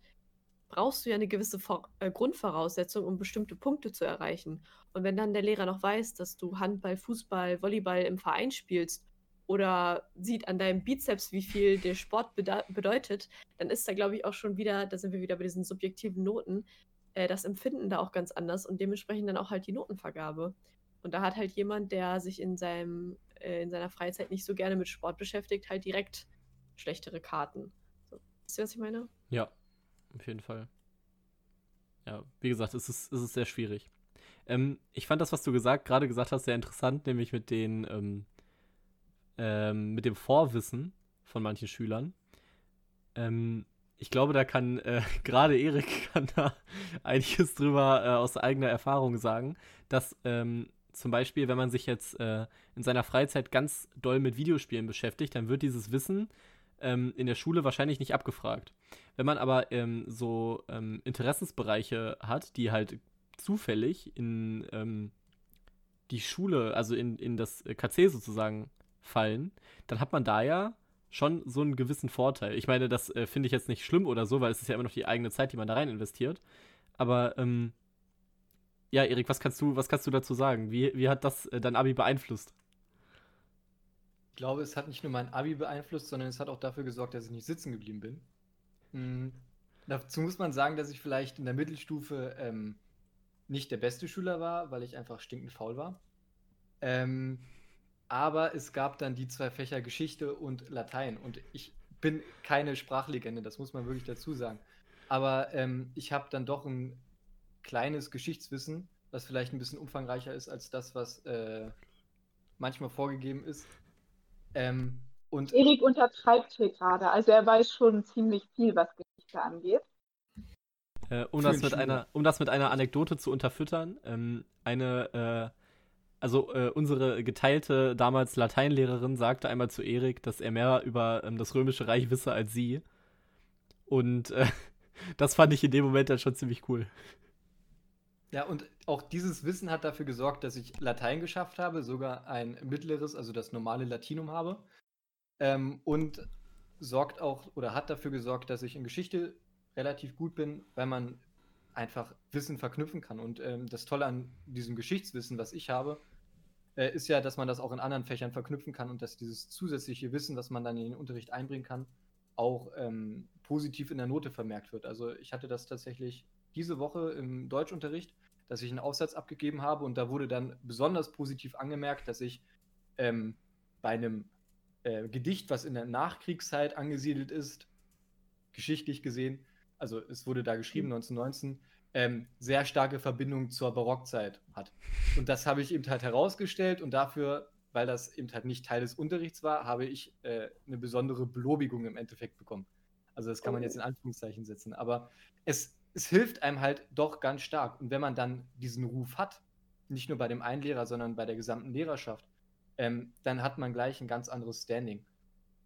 brauchst du ja eine gewisse Vor äh, Grundvoraussetzung, um bestimmte Punkte zu erreichen. Und wenn dann der Lehrer noch weiß, dass du Handball, Fußball, Volleyball im Verein spielst oder sieht an deinem Bizeps, wie viel der Sport bedeutet, dann ist da, glaube ich, auch schon wieder, da sind wir wieder bei diesen subjektiven Noten, äh, das Empfinden da auch ganz anders und dementsprechend dann auch halt die Notenvergabe. Und da hat halt jemand, der sich in, seinem, äh, in seiner Freizeit nicht so gerne mit Sport beschäftigt, halt direkt schlechtere Karten. So, wisst ihr, was ich meine? Ja, auf jeden Fall. Ja, wie gesagt, es ist, es ist sehr schwierig. Ähm, ich fand das, was du gesagt, gerade gesagt hast, sehr interessant, nämlich mit den ähm, ähm, mit dem Vorwissen von manchen Schülern. Ähm, ich glaube, da kann äh, gerade Erik kann da einiges drüber äh, aus eigener Erfahrung sagen, dass ähm, zum Beispiel, wenn man sich jetzt äh, in seiner Freizeit ganz doll mit Videospielen beschäftigt, dann wird dieses Wissen ähm, in der Schule wahrscheinlich nicht abgefragt. Wenn man aber ähm, so ähm, Interessensbereiche hat, die halt zufällig in ähm, die Schule, also in, in das KC sozusagen fallen, dann hat man da ja schon so einen gewissen Vorteil. Ich meine, das äh, finde ich jetzt nicht schlimm oder so, weil es ist ja immer noch die eigene Zeit, die man da rein investiert. Aber ähm, ja, Erik, was kannst du, was kannst du dazu sagen? Wie, wie hat das äh, dein Abi beeinflusst? Ich glaube, es hat nicht nur mein Abi beeinflusst, sondern es hat auch dafür gesorgt, dass ich nicht sitzen geblieben bin. Mhm. Dazu muss man sagen, dass ich vielleicht in der Mittelstufe ähm, nicht der beste Schüler war, weil ich einfach stinkend faul war. Ähm, aber es gab dann die zwei Fächer Geschichte und Latein. Und ich bin keine Sprachlegende, das muss man wirklich dazu sagen. Aber ähm, ich habe dann doch ein kleines Geschichtswissen, was vielleicht ein bisschen umfangreicher ist als das, was äh, manchmal vorgegeben ist. Ähm, und Erik untertreibt hier gerade. Also er weiß schon ziemlich viel, was Geschichte angeht. Äh, um, das mit einer, um das mit einer Anekdote zu unterfüttern, ähm, eine, äh, also äh, unsere geteilte damals Lateinlehrerin sagte einmal zu Erik, dass er mehr über ähm, das Römische Reich wisse als sie. Und äh, das fand ich in dem Moment dann schon ziemlich cool. Ja, und auch dieses Wissen hat dafür gesorgt, dass ich Latein geschafft habe, sogar ein mittleres, also das normale Latinum habe. Ähm, und sorgt auch oder hat dafür gesorgt, dass ich in Geschichte relativ gut bin, weil man einfach Wissen verknüpfen kann. Und ähm, das Tolle an diesem Geschichtswissen, was ich habe, äh, ist ja, dass man das auch in anderen Fächern verknüpfen kann und dass dieses zusätzliche Wissen, was man dann in den Unterricht einbringen kann, auch ähm, positiv in der Note vermerkt wird. Also ich hatte das tatsächlich diese Woche im Deutschunterricht, dass ich einen Aufsatz abgegeben habe und da wurde dann besonders positiv angemerkt, dass ich ähm, bei einem äh, Gedicht, was in der Nachkriegszeit angesiedelt ist, geschichtlich gesehen, also es wurde da geschrieben, 1919, mhm. ähm, sehr starke Verbindung zur Barockzeit hat. Und das habe ich eben halt herausgestellt und dafür, weil das eben halt nicht Teil des Unterrichts war, habe ich äh, eine besondere Belobigung im Endeffekt bekommen. Also das kann man jetzt in Anführungszeichen setzen. Aber es, es hilft einem halt doch ganz stark. Und wenn man dann diesen Ruf hat, nicht nur bei dem einen Lehrer, sondern bei der gesamten Lehrerschaft, ähm, dann hat man gleich ein ganz anderes Standing.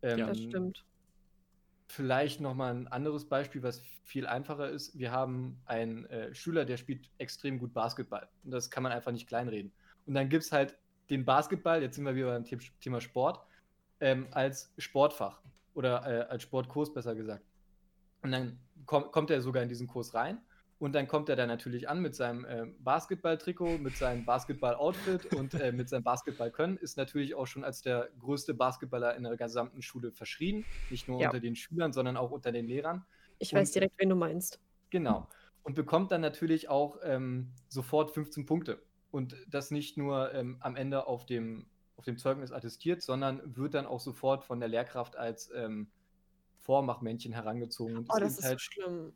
Ähm, ja, das stimmt. Vielleicht nochmal ein anderes Beispiel, was viel einfacher ist. Wir haben einen äh, Schüler, der spielt extrem gut Basketball. Und das kann man einfach nicht kleinreden. Und dann gibt es halt den Basketball, jetzt sind wir wieder beim Thema Sport, ähm, als Sportfach oder äh, als Sportkurs besser gesagt. Und dann komm, kommt er sogar in diesen Kurs rein und dann kommt er da natürlich an mit seinem äh, Basketball-Trikot, mit seinem Basketball-Outfit und äh, mit seinem Basketball-Können. Ist natürlich auch schon als der größte Basketballer in der gesamten Schule verschrien. Nicht nur ja. unter den Schülern, sondern auch unter den Lehrern. Ich und, weiß direkt, wen du meinst. Genau. Und bekommt dann natürlich auch ähm, sofort 15 Punkte. Und das nicht nur ähm, am Ende auf dem, auf dem Zeugnis attestiert, sondern wird dann auch sofort von der Lehrkraft als ähm, Vormachmännchen herangezogen. oh, das ist halt, schlimm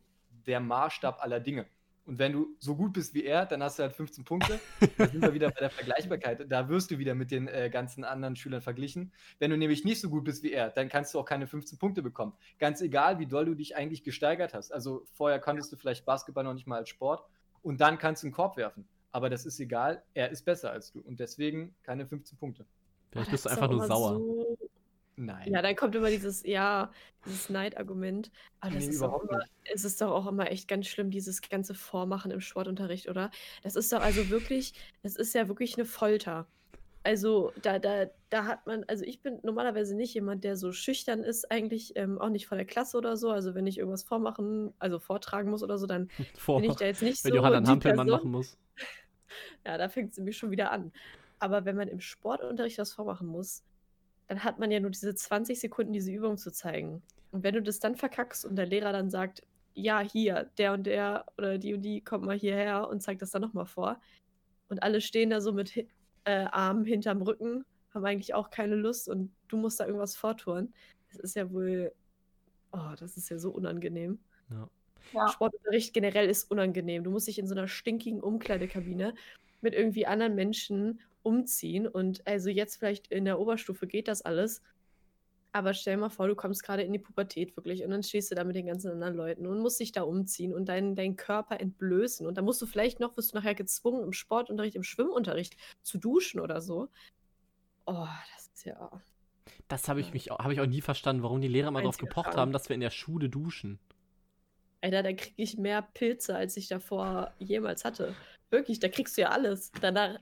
der Maßstab aller Dinge. Und wenn du so gut bist wie er, dann hast du halt 15 Punkte. Dann sind wir wieder bei der Vergleichbarkeit. Da wirst du wieder mit den äh, ganzen anderen Schülern verglichen. Wenn du nämlich nicht so gut bist wie er, dann kannst du auch keine 15 Punkte bekommen. Ganz egal, wie doll du dich eigentlich gesteigert hast. Also vorher konntest du vielleicht Basketball noch nicht mal als Sport und dann kannst du einen Korb werfen. Aber das ist egal, er ist besser als du und deswegen keine 15 Punkte. Vielleicht bist du einfach nur sauer. So Nein. Ja, dann kommt immer dieses, ja, dieses Neidargument. Aber das nee, ist doch immer, es ist doch auch immer echt ganz schlimm, dieses ganze Vormachen im Sportunterricht, oder? Das ist doch also wirklich, das ist ja wirklich eine Folter. Also da, da, da hat man, also ich bin normalerweise nicht jemand, der so schüchtern ist, eigentlich ähm, auch nicht vor der Klasse oder so. Also wenn ich irgendwas vormachen, also vortragen muss oder so, dann Vor, bin ich da jetzt nicht wenn so. Wenn Johanna Hampelmann machen muss. ja, da fängt sie mich schon wieder an. Aber wenn man im Sportunterricht was vormachen muss, dann hat man ja nur diese 20 Sekunden, diese Übung zu zeigen. Und wenn du das dann verkackst und der Lehrer dann sagt, ja, hier, der und der oder die und die kommt mal hierher und zeigt das dann nochmal vor. Und alle stehen da so mit äh, Armen hinterm Rücken, haben eigentlich auch keine Lust und du musst da irgendwas vortun. Das ist ja wohl, oh, das ist ja so unangenehm. Ja. Ja. Sportunterricht generell ist unangenehm. Du musst dich in so einer stinkigen Umkleidekabine mit irgendwie anderen Menschen umziehen. Und also jetzt vielleicht in der Oberstufe geht das alles. Aber stell mal vor, du kommst gerade in die Pubertät wirklich und dann stehst du da mit den ganzen anderen Leuten und musst dich da umziehen und deinen dein Körper entblößen. Und dann musst du vielleicht noch, wirst du nachher gezwungen, im Sportunterricht, im Schwimmunterricht zu duschen oder so. Oh, das ist ja. Das habe ich, mich, hab ich auch nie verstanden, warum die Lehrer mal darauf gepocht Frage. haben, dass wir in der Schule duschen. Alter, da kriege ich mehr Pilze, als ich davor jemals hatte. Wirklich, da kriegst du ja alles. Danach,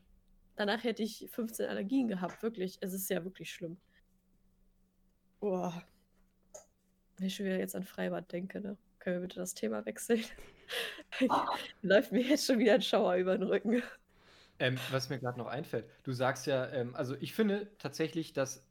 danach hätte ich 15 Allergien gehabt, wirklich. Es ist ja wirklich schlimm. Boah. Wenn ich schon wieder jetzt an Freibad denke, ne? Können wir bitte das Thema wechseln? Läuft mir jetzt schon wieder ein Schauer über den Rücken. Ähm, was mir gerade noch einfällt, du sagst ja, ähm, also ich finde tatsächlich, dass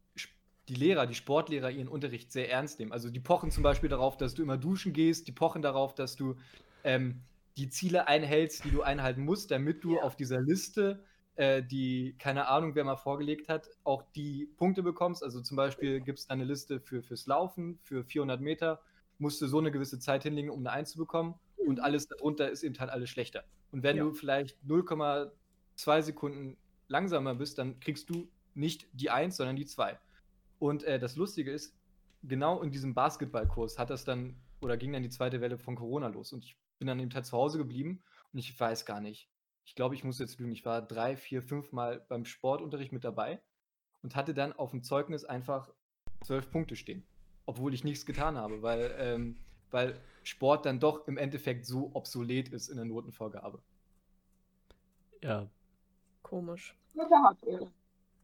die Lehrer, die Sportlehrer ihren Unterricht sehr ernst nehmen. Also die pochen zum Beispiel darauf, dass du immer duschen gehst, die pochen darauf, dass du ähm, die Ziele einhältst, die du einhalten musst, damit du ja. auf dieser Liste, äh, die keine Ahnung, wer mal vorgelegt hat, auch die Punkte bekommst. Also zum Beispiel gibt es eine Liste für, fürs Laufen, für 400 Meter, musst du so eine gewisse Zeit hinlegen, um eine 1 zu bekommen. Mhm. Und alles darunter ist eben halt alles schlechter. Und wenn ja. du vielleicht 0,2 Sekunden langsamer bist, dann kriegst du nicht die 1, sondern die 2. Und äh, das Lustige ist, genau in diesem Basketballkurs hat das dann, oder ging dann die zweite Welle von Corona los. Und ich bin dann eben halt zu Hause geblieben und ich weiß gar nicht. Ich glaube, ich muss jetzt lügen. Ich war drei, vier, fünf Mal beim Sportunterricht mit dabei und hatte dann auf dem Zeugnis einfach zwölf Punkte stehen. Obwohl ich nichts getan habe, weil, ähm, weil Sport dann doch im Endeffekt so obsolet ist in der Notenvorgabe. Ja. Komisch.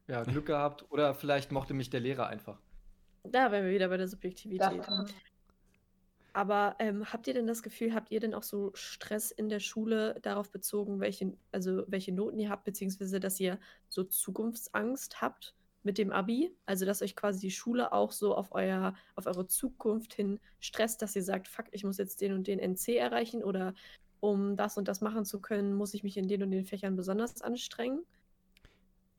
Ja, Glück gehabt. Oder vielleicht mochte mich der Lehrer einfach. Da wären wir wieder bei der Subjektivität. Aber ähm, habt ihr denn das Gefühl, habt ihr denn auch so Stress in der Schule darauf bezogen, welche, also welche Noten ihr habt, beziehungsweise dass ihr so Zukunftsangst habt mit dem Abi? Also dass euch quasi die Schule auch so auf euer, auf eure Zukunft hin stresst, dass ihr sagt, fuck, ich muss jetzt den und den NC erreichen oder um das und das machen zu können, muss ich mich in den und den Fächern besonders anstrengen?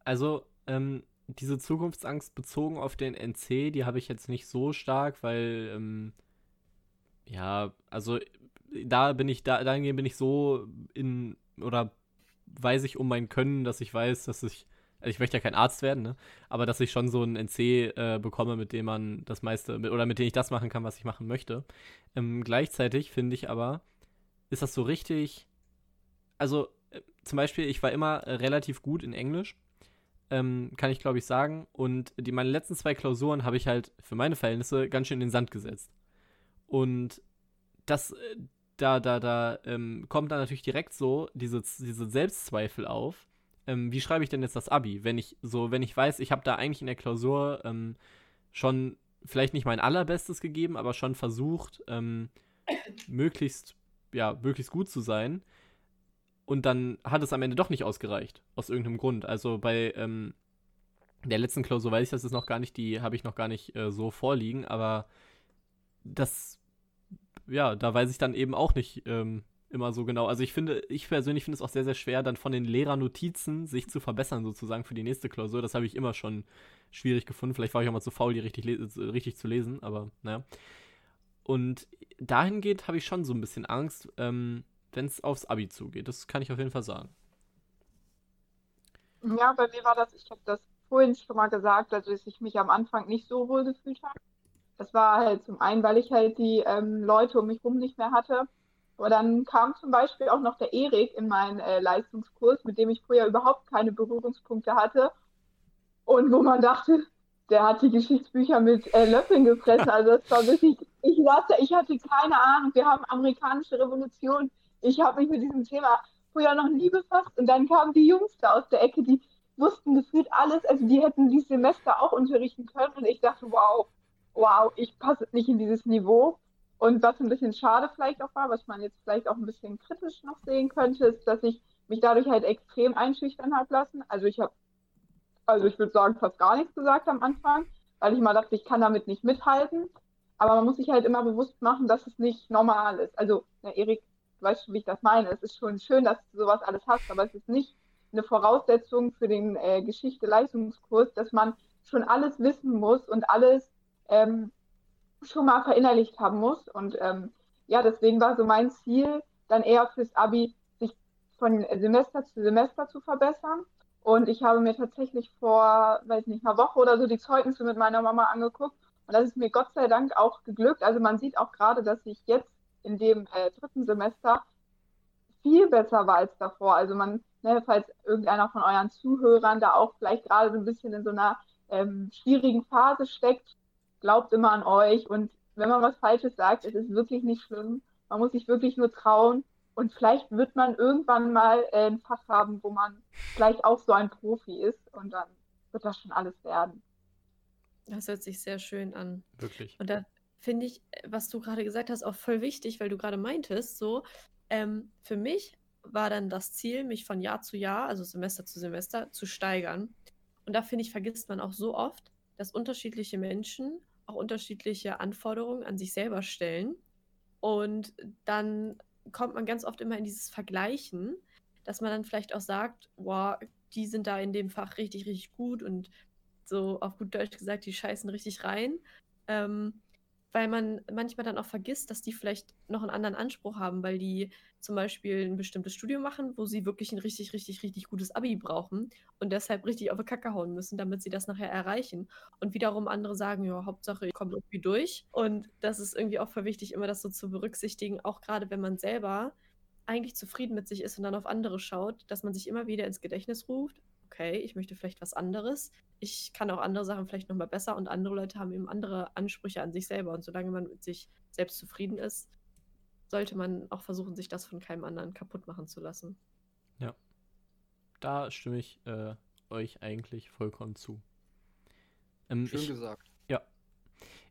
Also ähm, diese Zukunftsangst bezogen auf den NC, die habe ich jetzt nicht so stark, weil, ähm, ja, also da bin ich, da, dahingehend bin ich so in, oder weiß ich um mein Können, dass ich weiß, dass ich, also ich möchte ja kein Arzt werden, ne? aber dass ich schon so einen NC äh, bekomme, mit dem man das meiste, mit, oder mit dem ich das machen kann, was ich machen möchte. Ähm, gleichzeitig finde ich aber, ist das so richtig, also äh, zum Beispiel, ich war immer relativ gut in Englisch ähm, kann ich glaube ich sagen. Und die, meine letzten zwei Klausuren habe ich halt für meine Verhältnisse ganz schön in den Sand gesetzt. Und das, äh, da, da, da ähm, kommt dann natürlich direkt so diese, diese Selbstzweifel auf. Ähm, wie schreibe ich denn jetzt das Abi, wenn ich so, wenn ich weiß, ich habe da eigentlich in der Klausur ähm, schon vielleicht nicht mein allerbestes gegeben, aber schon versucht, ähm, möglichst, ja, möglichst gut zu sein und dann hat es am Ende doch nicht ausgereicht, aus irgendeinem Grund. Also bei ähm, der letzten Klausur weiß ich das ist noch gar nicht, die habe ich noch gar nicht äh, so vorliegen, aber das, ja, da weiß ich dann eben auch nicht ähm, immer so genau. Also ich finde, ich persönlich finde es auch sehr, sehr schwer, dann von den Lehrernotizen sich zu verbessern, sozusagen für die nächste Klausur. Das habe ich immer schon schwierig gefunden. Vielleicht war ich auch mal zu faul, die richtig, richtig zu lesen, aber naja. Und dahingehend habe ich schon so ein bisschen Angst, ähm, wenn es aufs Abi zugeht. Das kann ich auf jeden Fall sagen. Ja, bei mir war das, ich habe das vorhin schon mal gesagt, also dass ich mich am Anfang nicht so wohl gefühlt habe. Das war halt zum einen, weil ich halt die ähm, Leute um mich rum nicht mehr hatte. Aber dann kam zum Beispiel auch noch der Erik in meinen äh, Leistungskurs, mit dem ich früher überhaupt keine Berührungspunkte hatte. Und wo man dachte, der hat die Geschichtsbücher mit äh, Löffeln gefressen. Also das war wirklich, ich saß ich hatte keine Ahnung. Wir haben amerikanische Revolution ich habe mich mit diesem Thema früher noch nie befasst und dann kamen die Jungs da aus der Ecke, die wussten gefühlt alles, also die hätten dieses Semester auch unterrichten können und ich dachte, wow, wow, ich passe nicht in dieses Niveau. Und was ein bisschen schade vielleicht auch war, was man jetzt vielleicht auch ein bisschen kritisch noch sehen könnte, ist, dass ich mich dadurch halt extrem einschüchtern habe lassen. Also ich habe, also ich würde sagen, fast gar nichts gesagt am Anfang, weil ich mal dachte, ich kann damit nicht mithalten. Aber man muss sich halt immer bewusst machen, dass es nicht normal ist. Also, der Erik weißt du, wie ich das meine? Es ist schon schön, dass du sowas alles hast, aber es ist nicht eine Voraussetzung für den äh, Geschichte-Leistungskurs, dass man schon alles wissen muss und alles ähm, schon mal verinnerlicht haben muss. Und ähm, ja, deswegen war so mein Ziel, dann eher fürs Abi sich von Semester zu Semester zu verbessern. Und ich habe mir tatsächlich vor, weiß nicht, einer Woche oder so die Zeugnisse mit meiner Mama angeguckt. Und das ist mir Gott sei Dank auch geglückt. Also man sieht auch gerade, dass ich jetzt in dem äh, dritten Semester viel besser war als davor. Also man, ne, falls irgendeiner von euren Zuhörern da auch vielleicht gerade so ein bisschen in so einer ähm, schwierigen Phase steckt, glaubt immer an euch und wenn man was Falsches sagt, ist es wirklich nicht schlimm. Man muss sich wirklich nur trauen und vielleicht wird man irgendwann mal äh, ein Fach haben, wo man vielleicht auch so ein Profi ist und dann wird das schon alles werden. Das hört sich sehr schön an. Wirklich. Und da finde ich, was du gerade gesagt hast, auch voll wichtig, weil du gerade meintest, so, ähm, für mich war dann das Ziel, mich von Jahr zu Jahr, also Semester zu Semester, zu steigern. Und da finde ich, vergisst man auch so oft, dass unterschiedliche Menschen auch unterschiedliche Anforderungen an sich selber stellen. Und dann kommt man ganz oft immer in dieses Vergleichen, dass man dann vielleicht auch sagt, wow, die sind da in dem Fach richtig, richtig gut und so auf gut Deutsch gesagt, die scheißen richtig rein. Ähm, weil man manchmal dann auch vergisst, dass die vielleicht noch einen anderen Anspruch haben, weil die zum Beispiel ein bestimmtes Studium machen, wo sie wirklich ein richtig, richtig, richtig gutes Abi brauchen und deshalb richtig auf die Kacke hauen müssen, damit sie das nachher erreichen. Und wiederum andere sagen, ja, Hauptsache, ich komme irgendwie durch. Und das ist irgendwie auch voll wichtig, immer das so zu berücksichtigen, auch gerade wenn man selber eigentlich zufrieden mit sich ist und dann auf andere schaut, dass man sich immer wieder ins Gedächtnis ruft, okay, ich möchte vielleicht was anderes. Ich kann auch andere Sachen vielleicht nochmal besser und andere Leute haben eben andere Ansprüche an sich selber. Und solange man mit sich selbst zufrieden ist, sollte man auch versuchen, sich das von keinem anderen kaputt machen zu lassen. Ja. Da stimme ich äh, euch eigentlich vollkommen zu. Ähm, Schön ich, gesagt. Ja.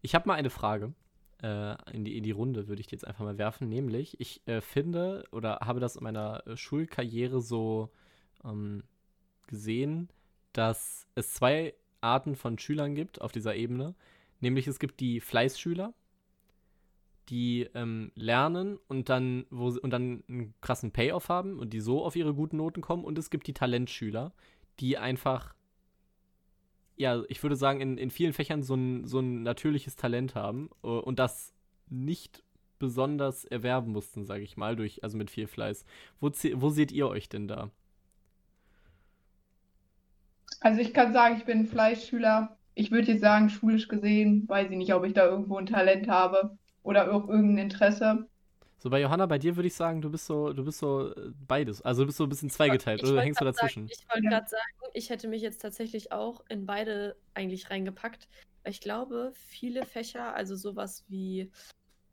Ich habe mal eine Frage äh, in, die, in die Runde, würde ich dir jetzt einfach mal werfen. Nämlich, ich äh, finde oder habe das in meiner äh, Schulkarriere so ähm, gesehen, dass es zwei Arten von Schülern gibt auf dieser Ebene. Nämlich es gibt die Fleißschüler, die ähm, lernen und dann, wo, und dann einen krassen Payoff haben und die so auf ihre guten Noten kommen. Und es gibt die Talentschüler, die einfach, ja, ich würde sagen, in, in vielen Fächern so ein, so ein natürliches Talent haben äh, und das nicht besonders erwerben mussten, sage ich mal, durch, also mit viel Fleiß. Wo, wo seht ihr euch denn da? Also ich kann sagen, ich bin Fleischschüler. Ich würde jetzt sagen, schulisch gesehen, weiß ich nicht, ob ich da irgendwo ein Talent habe oder auch irgendein Interesse. So bei Johanna, bei dir würde ich sagen, du bist so, du bist so äh, beides. Also du bist so ein bisschen zweigeteilt oder hängst du dazwischen? Sagen, ich wollte ja. gerade sagen, ich hätte mich jetzt tatsächlich auch in beide eigentlich reingepackt. Ich glaube, viele Fächer, also sowas wie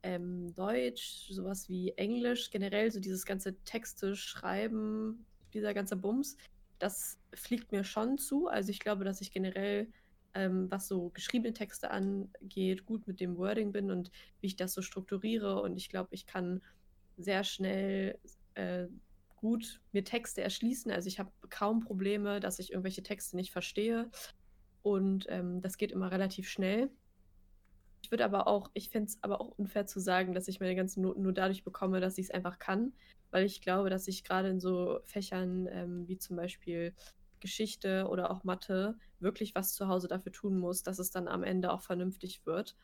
ähm, Deutsch, sowas wie Englisch, generell so dieses ganze Texte schreiben, dieser ganze Bums, das fliegt mir schon zu. Also ich glaube, dass ich generell, ähm, was so geschriebene Texte angeht, gut mit dem Wording bin und wie ich das so strukturiere. Und ich glaube, ich kann sehr schnell äh, gut mir Texte erschließen. Also ich habe kaum Probleme, dass ich irgendwelche Texte nicht verstehe. Und ähm, das geht immer relativ schnell. Ich würde aber auch, ich finde es aber auch unfair zu sagen, dass ich meine ganzen Noten nur dadurch bekomme, dass ich es einfach kann weil ich glaube, dass ich gerade in so Fächern ähm, wie zum Beispiel Geschichte oder auch Mathe wirklich was zu Hause dafür tun muss, dass es dann am Ende auch vernünftig wird.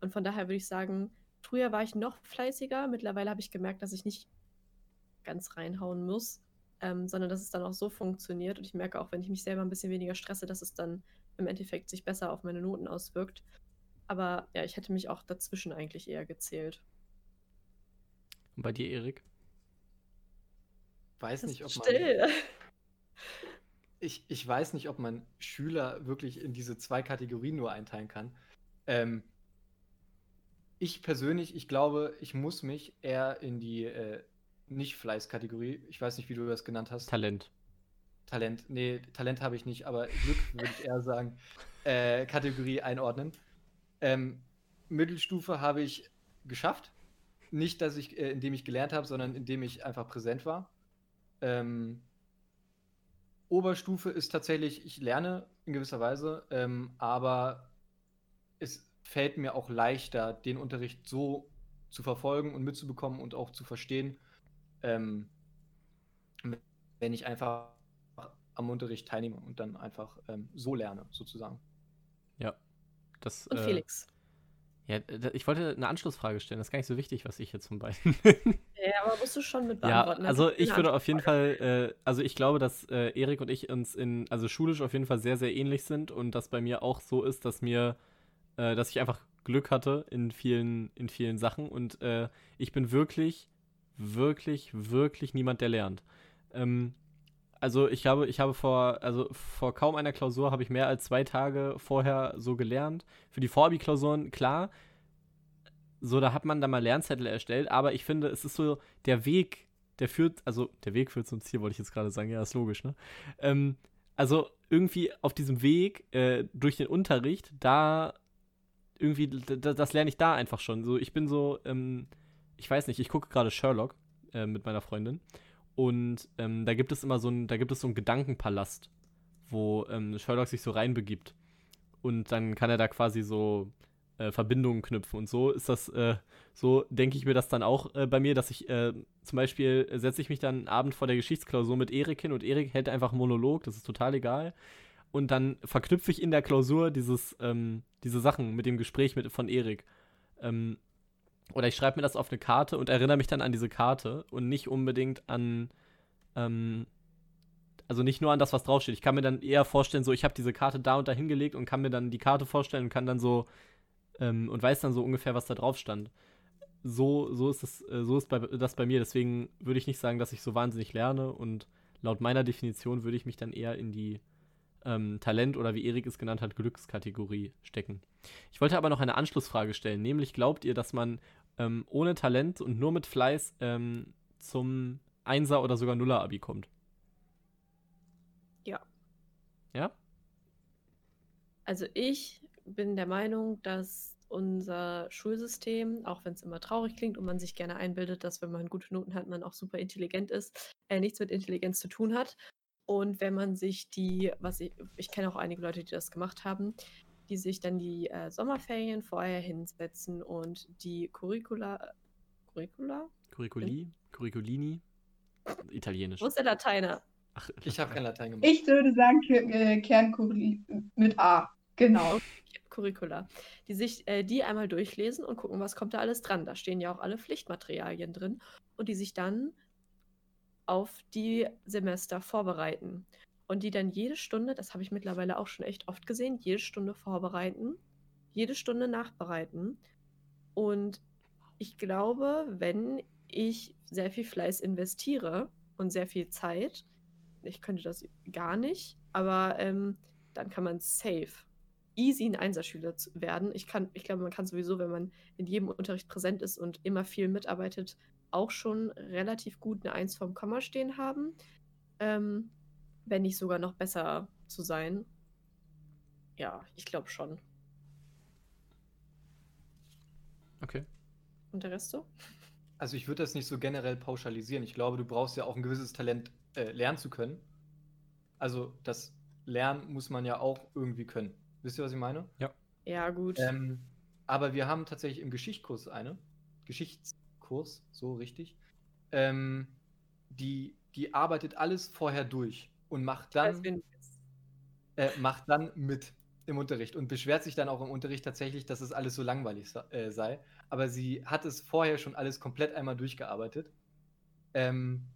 Und von daher würde ich sagen, früher war ich noch fleißiger, mittlerweile habe ich gemerkt, dass ich nicht ganz reinhauen muss, ähm, sondern dass es dann auch so funktioniert. Und ich merke auch, wenn ich mich selber ein bisschen weniger stresse, dass es dann im Endeffekt sich besser auf meine Noten auswirkt. Aber ja, ich hätte mich auch dazwischen eigentlich eher gezählt. Und bei dir, Erik? weiß nicht, ob still. man. Ich, ich weiß nicht, ob man Schüler wirklich in diese zwei Kategorien nur einteilen kann. Ähm, ich persönlich, ich glaube, ich muss mich eher in die äh, Nicht-Fleiß-Kategorie, ich weiß nicht, wie du das genannt hast. Talent. Talent, nee, Talent habe ich nicht, aber Glück würde ich eher sagen, äh, Kategorie einordnen. Ähm, Mittelstufe habe ich geschafft. Nicht, dass ich, äh, indem ich gelernt habe, sondern indem ich einfach präsent war. Ähm, Oberstufe ist tatsächlich, ich lerne in gewisser Weise, ähm, aber es fällt mir auch leichter, den Unterricht so zu verfolgen und mitzubekommen und auch zu verstehen, ähm, wenn ich einfach am Unterricht teilnehme und dann einfach ähm, so lerne, sozusagen. Das, und äh, Felix. Ja, ich wollte eine Anschlussfrage stellen. Das ist gar nicht so wichtig, was ich jetzt von beiden bin. Ja, aber musst du schon mit beantworten. Ja, also ich würde auf jeden Fall, äh, also ich glaube, dass äh, Erik und ich uns in, also schulisch auf jeden Fall sehr, sehr ähnlich sind und dass bei mir auch so ist, dass mir, äh, dass ich einfach Glück hatte in vielen, in vielen Sachen und äh, ich bin wirklich, wirklich, wirklich niemand, der lernt. Ähm, also ich habe, ich habe vor, also vor kaum einer Klausur habe ich mehr als zwei Tage vorher so gelernt. Für die Vorabi-Klausuren, klar, so, da hat man da mal Lernzettel erstellt, aber ich finde, es ist so, der Weg, der führt, also der Weg führt zum Ziel, wollte ich jetzt gerade sagen, ja, ist logisch, ne? Ähm, also irgendwie auf diesem Weg äh, durch den Unterricht, da irgendwie, das lerne ich da einfach schon. So, ich bin so, ähm, ich weiß nicht, ich gucke gerade Sherlock äh, mit meiner Freundin und ähm, da gibt es immer so ein, da gibt es so einen Gedankenpalast, wo ähm, Sherlock sich so reinbegibt. Und dann kann er da quasi so äh, Verbindungen knüpfen. Und so ist das, äh, so denke ich mir das dann auch äh, bei mir, dass ich äh, zum Beispiel setze ich mich dann einen Abend vor der Geschichtsklausur mit Erik hin und Erik hält einfach einen Monolog, das ist total egal. Und dann verknüpfe ich in der Klausur dieses, ähm, diese Sachen mit dem Gespräch mit, von Erik. Ähm, oder ich schreibe mir das auf eine Karte und erinnere mich dann an diese Karte und nicht unbedingt an, ähm, also nicht nur an das, was draufsteht. Ich kann mir dann eher vorstellen, so ich habe diese Karte da und da hingelegt und kann mir dann die Karte vorstellen und kann dann so ähm, und weiß dann so ungefähr, was da drauf stand. So, so ist das, äh, so ist bei, das bei mir. Deswegen würde ich nicht sagen, dass ich so wahnsinnig lerne und laut meiner Definition würde ich mich dann eher in die ähm, Talent oder wie Erik es genannt hat, Glückskategorie stecken. Ich wollte aber noch eine Anschlussfrage stellen, nämlich glaubt ihr, dass man ähm, ohne Talent und nur mit Fleiß ähm, zum Einser- oder sogar Nuller-Abi kommt? Ja. Ja? Also ich bin der Meinung, dass unser Schulsystem, auch wenn es immer traurig klingt und man sich gerne einbildet, dass wenn man gute Noten hat, man auch super intelligent ist, äh, nichts mit Intelligenz zu tun hat. Und wenn man sich die, was ich, ich kenne auch einige Leute, die das gemacht haben, die sich dann die äh, Sommerferien vorher hinsetzen und die Curricula. Curricula? Curriculi? Curriculini? Italienisch. Wo ist der Lateiner? Ach, Ich habe kein Latein gemacht. Ich würde sagen äh, Kernkurri mit A. Genau. Curricula. Die sich äh, die einmal durchlesen und gucken, was kommt da alles dran. Da stehen ja auch alle Pflichtmaterialien drin. Und die sich dann auf die Semester vorbereiten. Und die dann jede Stunde, das habe ich mittlerweile auch schon echt oft gesehen, jede Stunde vorbereiten, jede Stunde nachbereiten. Und ich glaube, wenn ich sehr viel Fleiß investiere und sehr viel Zeit, ich könnte das gar nicht, aber ähm, dann kann man safe easy ein Einserschüler werden. Ich, kann, ich glaube, man kann sowieso, wenn man in jedem Unterricht präsent ist und immer viel mitarbeitet, auch schon relativ gut eine Eins vom Komma stehen haben. Ähm, wenn nicht sogar noch besser zu sein. Ja, ich glaube schon. Okay. Und der Rest so? Also ich würde das nicht so generell pauschalisieren. Ich glaube, du brauchst ja auch ein gewisses Talent, äh, lernen zu können. Also das Lernen muss man ja auch irgendwie können. Wisst ihr, was ich meine? Ja, gut. Ähm, aber wir haben tatsächlich im Geschichtskurs eine, Geschichtskurs, so richtig, ähm, die, die arbeitet alles vorher durch und macht dann, äh, macht dann mit im Unterricht und beschwert sich dann auch im Unterricht tatsächlich, dass es alles so langweilig äh, sei. Aber sie hat es vorher schon alles komplett einmal durchgearbeitet. Ähm,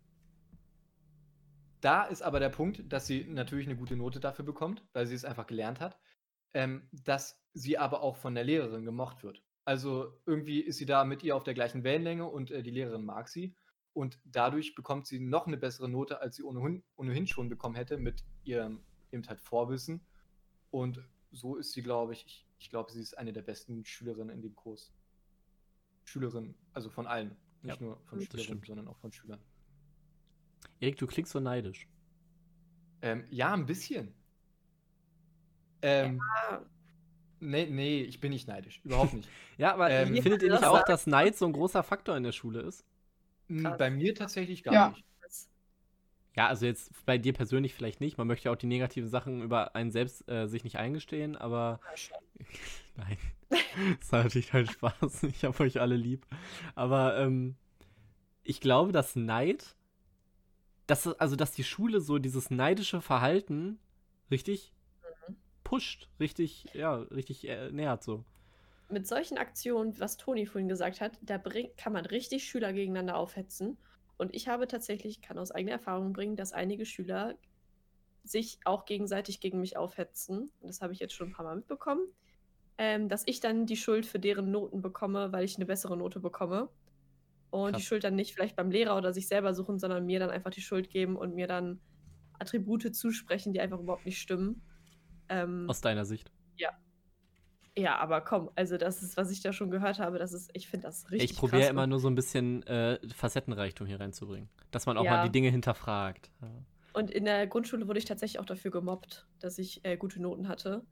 da ist aber der Punkt, dass sie natürlich eine gute Note dafür bekommt, weil sie es einfach gelernt hat, ähm, dass sie aber auch von der Lehrerin gemocht wird. Also irgendwie ist sie da mit ihr auf der gleichen Wellenlänge und äh, die Lehrerin mag sie. Und dadurch bekommt sie noch eine bessere Note, als sie ohnehin, ohnehin schon bekommen hätte mit ihrem eben halt Vorwissen. Und so ist sie, glaube ich, ich, ich glaube, sie ist eine der besten Schülerinnen in dem Kurs. Schülerin, also von allen. Nicht Ja, nur von Schülerinnen, sondern auch von Schülern. Erik, du klingst so neidisch. Ähm, ja, ein bisschen. Ähm, Ja. Nee, nee, ich bin nicht neidisch. Überhaupt nicht. Ja, aber Ähm, findet ihr nicht auch, dass Neid so ein großer Faktor in der Schule ist? Hm, Krass. Bei mir tatsächlich gar Ja. nicht. Ja, also jetzt bei dir persönlich vielleicht nicht. Man möchte ja auch die negativen Sachen über einen selbst äh, sich nicht eingestehen, aber nein. Das war natürlich kein Spaß. Ich habe euch alle lieb. Aber ähm, ich glaube, dass Neid, dass, also dass die Schule so dieses neidische Verhalten richtig. Pusht, richtig, ja, richtig äh, nähert so. Mit solchen Aktionen, was Toni vorhin gesagt hat, da bring, kann man richtig Schüler gegeneinander aufhetzen. Und ich habe tatsächlich, kann aus eigener Erfahrung bringen, dass einige Schüler sich auch gegenseitig gegen mich aufhetzen. Das habe ich jetzt schon ein paar Mal mitbekommen. Ähm, dass ich dann die Schuld für deren Noten bekomme, weil ich eine bessere Note bekomme. Und Krass. die Schuld dann nicht vielleicht beim Lehrer oder sich selber suchen, sondern mir dann einfach die Schuld geben und mir dann Attribute zusprechen, die einfach überhaupt nicht stimmen. Ähm, Aus deiner Sicht. ja, aber komm, also das ist, was ich da schon gehört habe, das ist, ich finde das richtig ich probiere immer nur so ein bisschen äh, Facettenreichtum hier reinzubringen. Dass man auch Ja. mal die Dinge hinterfragt. Ja. Und in der Grundschule wurde ich tatsächlich auch dafür gemobbt, dass ich äh, gute Noten hatte.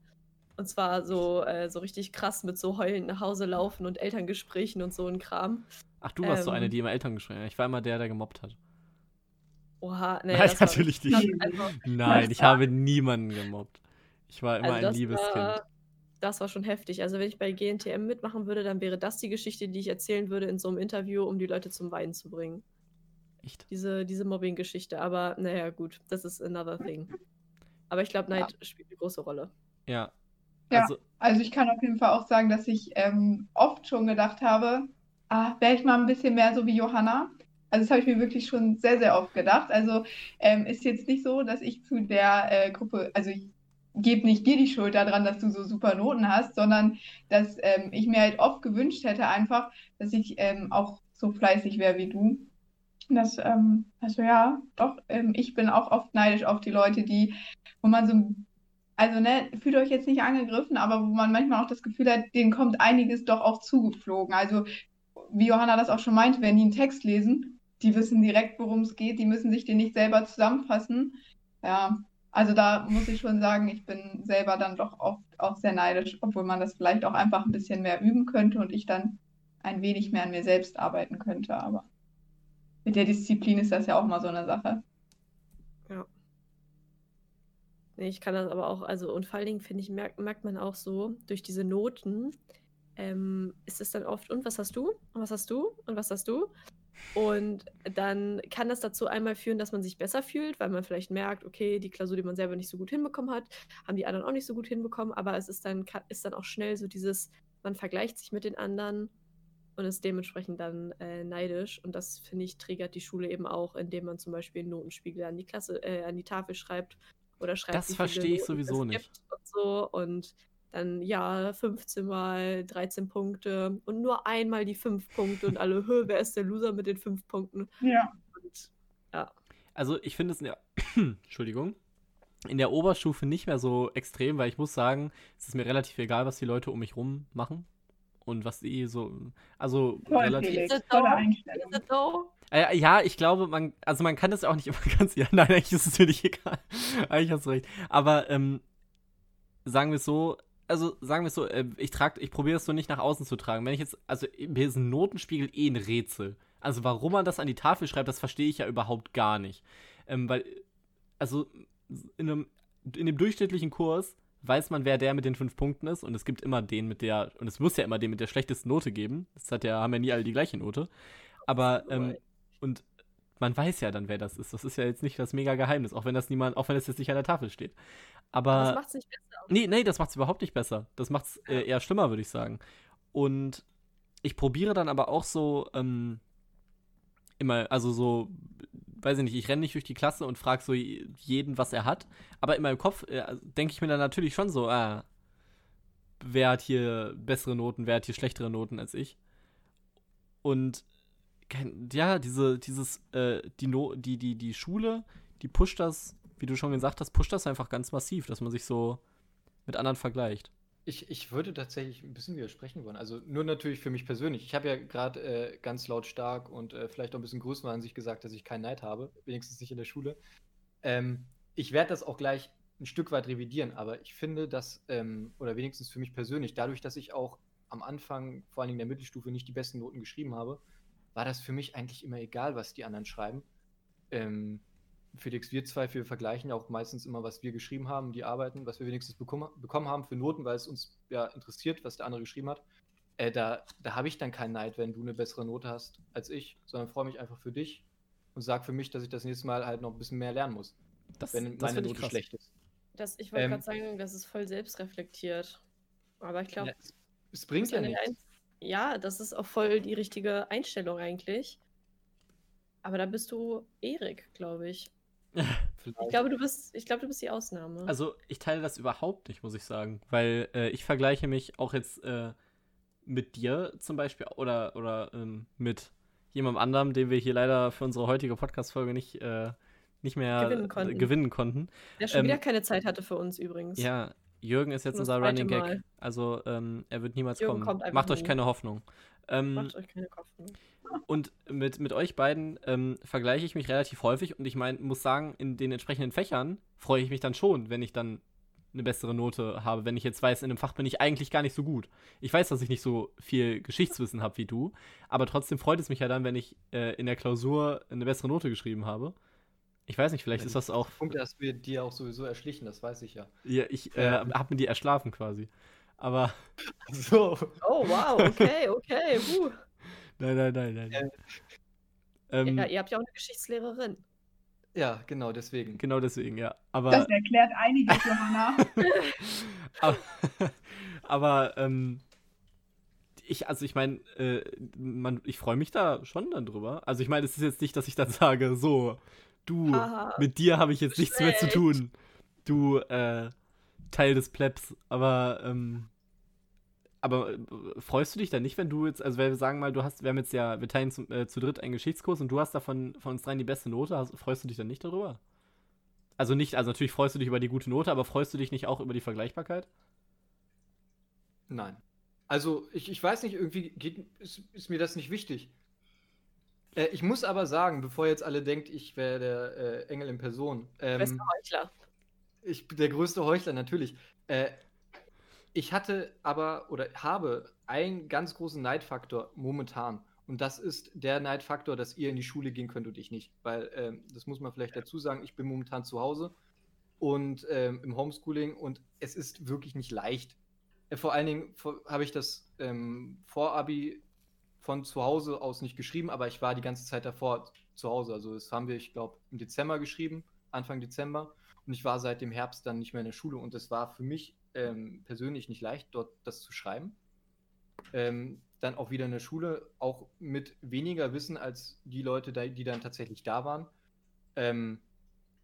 Und zwar so, äh, so richtig krass mit so heulend nach Hause laufen und Elterngesprächen und so ein Kram. Ach, du warst so eine, Ähm. die immer Elterngespräche. Ich war immer der, der gemobbt hat. Oha, nee, Nein, natürlich nicht. Nein, ich habe niemanden gemobbt. Ich war immer also ein liebes Kind. war, das war schon heftig. Also wenn ich bei GNTM mitmachen würde, dann wäre das die Geschichte, die ich erzählen würde in so einem Interview, um die Leute zum Weinen zu bringen. Echt? Diese, diese Mobbing-Geschichte. Aber naja, gut, das ist another thing. Aber ich glaube, Neid spielt eine große Rolle. Ja. Ja. Also, Also ich kann auf jeden Fall auch sagen, dass ich ähm, oft schon gedacht habe, ah, wäre ich mal ein bisschen mehr so wie Johanna. Also das habe ich mir wirklich schon sehr, sehr oft gedacht. Also ähm, ist jetzt nicht so, dass ich zu der äh, Gruppe, also ich gebe nicht dir die Schuld daran, dass du so super Noten hast, sondern dass ähm, ich mir halt oft gewünscht hätte einfach, dass ich ähm, auch so fleißig wäre wie du. Das, ähm, also ja, doch, ähm, ich bin auch oft neidisch auf die Leute, die, wo man so also, ne, fühlt euch jetzt nicht angegriffen, aber wo man manchmal auch das Gefühl hat, denen kommt einiges doch auch zugeflogen. Also, wie Johanna das auch schon meinte, wenn die einen Text lesen, die wissen direkt, worum es geht, die müssen sich den nicht selber zusammenfassen. Ja, also da muss ich schon sagen, ich bin selber dann doch oft auch sehr neidisch, obwohl man das vielleicht auch einfach ein bisschen mehr üben könnte und ich dann ein wenig mehr an mir selbst arbeiten könnte. Aber mit der Disziplin ist das ja auch mal so eine Sache. Nee, ich kann das aber auch, also und vor allen Dingen finde ich, merkt, merkt man auch so, durch diese Noten ähm, ist es dann oft, und was hast du? Und was hast du? Und was hast du? Und dann kann das dazu einmal führen, dass man sich besser fühlt, weil man vielleicht merkt, okay, die Klausur, die man selber nicht so gut hinbekommen hat, haben die anderen auch nicht so gut hinbekommen, aber es ist dann, ist dann auch schnell so dieses, man vergleicht sich mit den anderen und ist dementsprechend dann äh, neidisch. Und das, finde ich, triggert die Schule eben auch, indem man zum Beispiel einen Notenspiegel an die Klasse, äh, an die Tafel schreibt oder schreibt, Das verstehe ich sowieso es nicht. Und so und dann, ja, 15 mal 13 Punkte und nur einmal die 5 Punkte und alle, "Hö, wer ist der Loser mit den 5 Punkten? Ja. Und ja, also ich finde es in der, Entschuldigung, in der Oberstufe nicht mehr so extrem, weil ich muss sagen, es ist mir relativ egal, was die Leute um mich rum machen und was sie so, also Toll, relativ. Felix. Tolle? Einstellung. Äh, ja, ich glaube, man, also man kann das ja auch nicht immer ganz, ja, nein, eigentlich ist es mir nicht egal. eigentlich hast du recht. Aber ähm, sagen wir es so, also sagen wir es so, äh, ich trage, ich probiere es so nicht nach außen zu tragen. Wenn ich jetzt, also mir ist ein Notenspiegel eh ein Rätsel. Also warum man das an die Tafel schreibt, das verstehe ich ja überhaupt gar nicht. Ähm, weil, also in einem, in dem durchschnittlichen Kurs weiß man, wer der mit den fünf Punkten ist und es gibt immer den mit der, und es muss ja immer den mit der schlechtesten Note geben. Das hat ja, haben ja nie alle die gleiche Note. Aber, ähm, und man weiß ja dann, wer das ist. Das ist ja jetzt nicht das mega Geheimnis, auch wenn das niemand, auch wenn das jetzt nicht an der Tafel steht. Aber das Aber macht es nicht besser. nee, nee, das macht's überhaupt nicht besser. Das macht's äh, eher schlimmer, würde ich sagen. Und ich probiere dann aber auch so ähm, immer, also so, weiß ich nicht, ich renne nicht durch die Klasse und frage so jeden, was er hat. Aber in meinem Kopf äh, denke ich mir dann natürlich schon so, ah, wer hat hier bessere Noten, wer hat hier schlechtere Noten als ich. Und kein, ja, diese, dieses, äh, die, no die, die, die Schule, die pusht das, wie du schon gesagt hast, pusht das einfach ganz massiv, dass man sich so mit anderen vergleicht. Ich, ich würde tatsächlich ein bisschen widersprechen wollen. Also nur natürlich für mich persönlich. Ich habe ja gerade äh, ganz lautstark und äh, vielleicht auch ein bisschen größer an sich gesagt, dass ich keinen Neid habe, wenigstens nicht in der Schule. Ähm, ich werde das auch gleich ein Stück weit revidieren, aber ich finde, dass, ähm, oder wenigstens für mich persönlich, dadurch, dass ich auch am Anfang, vor allen Dingen in der Mittelstufe, nicht die besten Noten geschrieben habe, war das für mich eigentlich immer egal, was die anderen schreiben. Ähm, Felix, wir zwei, wir vergleichen ja auch meistens immer, was wir geschrieben haben, die Arbeiten, was wir wenigstens bekommen, bekommen haben für Noten, weil es uns ja interessiert, was der andere geschrieben hat. Äh, da da habe ich dann keinen Neid, wenn du eine bessere Note hast als ich, sondern freue mich einfach für dich und sag für mich, dass ich das nächste Mal halt noch ein bisschen mehr lernen muss, Das, wenn das meine Note krass. schlecht ist. Das, ich wollte Ähm, gerade sagen, das ist voll selbstreflektiert. Aber ich glaube, Ja, es, es bringt ja nichts. Ja, das ist auch voll die richtige Einstellung eigentlich. Aber da bist du Erik, glaube ich. Ich glaube, du bist, ich glaube, du bist die Ausnahme. Also ich teile das überhaupt nicht, muss ich sagen, weil äh, ich vergleiche mich auch jetzt äh, mit dir zum Beispiel oder, oder ähm, mit jemandem anderem, den wir hier leider für unsere heutige Podcast-Folge nicht, äh, nicht mehr Gewinnen konnten. gewinnen konnten. der schon ähm, wieder keine Zeit hatte für uns übrigens. Ja, Jürgen ist jetzt unser Running Gag. Mal. Also ähm, er wird niemals Jürgen kommen. Macht euch nie. keine Hoffnung. Ähm, Macht euch keine Hoffnung. Und mit, mit euch beiden ähm, vergleiche ich mich relativ häufig und ich meine, muss sagen, in den entsprechenden Fächern freue ich mich dann schon, wenn ich dann eine bessere Note habe, wenn ich jetzt weiß, in einem Fach bin ich eigentlich gar nicht so gut. Ich weiß, dass ich nicht so viel Geschichtswissen habe wie du, aber trotzdem freut es mich ja dann, wenn ich äh, in der Klausur eine bessere Note geschrieben habe. Ich weiß nicht, vielleicht ist das auch. Punkt hast du dir auch sowieso erschlichen, das weiß ich ja. Ja, ich äh, Ähm. habe mir die erschlafen quasi. Aber So. Oh, wow, okay, okay. Uh. nein, nein, nein, nein. Äh. Ähm, Ja, ihr habt ja auch eine Geschichtslehrerin. Ja, genau, deswegen. Genau deswegen, ja. Aber, Das erklärt einiges, Johanna. aber, aber ähm, ich, also ich meine, äh, man, ich freue mich da schon dann drüber. Also ich meine, es ist jetzt nicht, dass ich dann sage, so, du, Haha. mit dir habe ich jetzt nichts mehr zu Schlecht. tun. Du, äh, Teil des Plebs. Aber, ähm, aber äh, freust du dich dann nicht, wenn du jetzt, also wenn wir sagen mal, du hast, wir haben jetzt ja, wir teilen zu, äh, zu dritt einen Geschichtskurs und du hast davon von uns dreien die beste Note, hast, freust du dich dann nicht darüber? Also nicht, also natürlich freust du dich über die gute Note, aber freust du dich nicht auch über die Vergleichbarkeit? Nein. Also, ich, ich weiß nicht, irgendwie geht, ist, ist mir das nicht wichtig. Äh, ich muss aber sagen, bevor jetzt alle denkt, ich wäre der äh, Engel in Person. Bester Ähm, Heuchler. ich bin der größte Heuchler, natürlich. Äh, ich hatte aber oder habe einen ganz großen Neidfaktor momentan. Und das ist der Neidfaktor, dass ihr in die Schule gehen könnt und ich nicht. Weil, ähm, das muss man vielleicht dazu sagen, ich bin momentan zu Hause und ähm, im Homeschooling und es ist wirklich nicht leicht. Äh, vor allen Dingen habe ich das ähm, Vorabi von zu Hause aus nicht geschrieben, aber ich war die ganze Zeit davor zu Hause. Also das haben wir, ich glaube, im Dezember geschrieben, Anfang Dezember. Und ich war seit dem Herbst dann nicht mehr in der Schule und es war für mich ähm, persönlich nicht leicht, dort das zu schreiben. Ähm, dann auch wieder in der Schule, auch mit weniger Wissen als die Leute, die dann tatsächlich da waren. Ähm,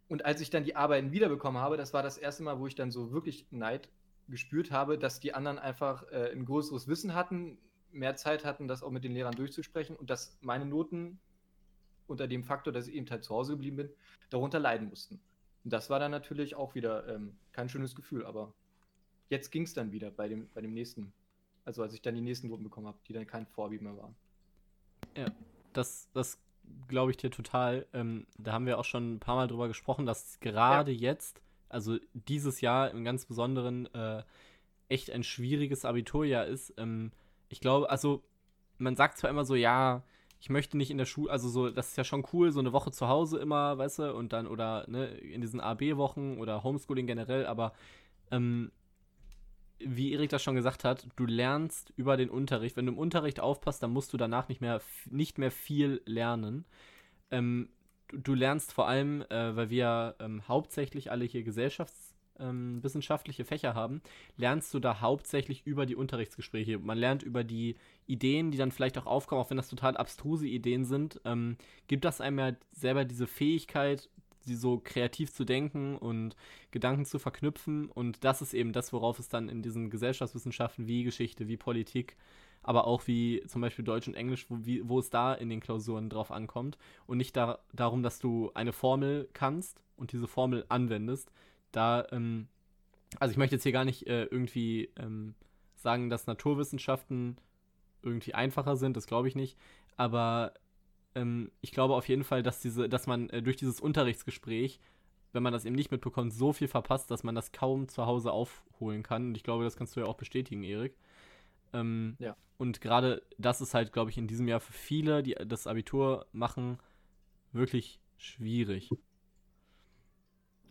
und als ich dann die Arbeiten wiederbekommen habe, das war das erste Mal, wo ich dann so wirklich Neid gespürt habe, dass die anderen einfach äh, ein größeres Wissen hatten, mehr Zeit hatten, das auch mit den Lehrern durchzusprechen und dass meine Noten unter dem Faktor, dass ich eben halt zu Hause geblieben bin, darunter leiden mussten. Und das war dann natürlich auch wieder ähm, kein schönes Gefühl, aber jetzt ging es dann wieder bei dem, bei dem nächsten. Also als ich dann die nächsten Noten bekommen habe, die dann kein Vorbild mehr waren. Das, das glaube ich dir total. Ähm, da haben wir auch schon ein paar Mal drüber gesprochen, dass gerade jetzt, also dieses Jahr im ganz Besonderen, äh, echt ein schwieriges Abiturjahr ist. Ähm, ich glaube, also man sagt zwar immer so, ja, ich möchte nicht in der Schule, also so, das ist ja schon cool, so eine Woche zu Hause immer, weißt du, und dann oder ne, in diesen AB-Wochen oder Homeschooling generell, aber ähm, wie Erik das schon gesagt hat, du lernst über den Unterricht. Wenn du im Unterricht aufpasst, dann musst du danach nicht mehr, nicht mehr viel lernen. Ähm, du, du lernst vor allem, äh, weil wir ähm, hauptsächlich alle hier gesellschaftswissenschaftliche Fächer haben, lernst du da hauptsächlich über die Unterrichtsgespräche. Man lernt über die Ideen, die dann vielleicht auch aufkommen, auch wenn das total abstruse Ideen sind. Ähm, gibt das einem ja selber diese Fähigkeit, sie so kreativ zu denken und Gedanken zu verknüpfen. Und das ist eben das, worauf es dann in diesen Gesellschaftswissenschaften wie Geschichte, wie Politik, aber auch wie zum Beispiel Deutsch und Englisch, wo, wie, wo es da in den Klausuren drauf ankommt. Und nicht da, darum, dass du eine Formel kannst und diese Formel anwendest. Da, ähm, also ich möchte jetzt hier gar nicht äh, irgendwie ähm, sagen, dass Naturwissenschaften irgendwie einfacher sind, das glaube ich nicht. Aber ähm, ich glaube auf jeden Fall, dass diese, dass man äh, durch dieses Unterrichtsgespräch, wenn man das eben nicht mitbekommt, so viel verpasst, dass man das kaum zu Hause aufholen kann. Und ich glaube, das kannst du ja auch bestätigen, Erik. Ähm, Ja. Und gerade das ist halt, glaube ich, in diesem Jahr für viele, die das Abitur machen, wirklich schwierig.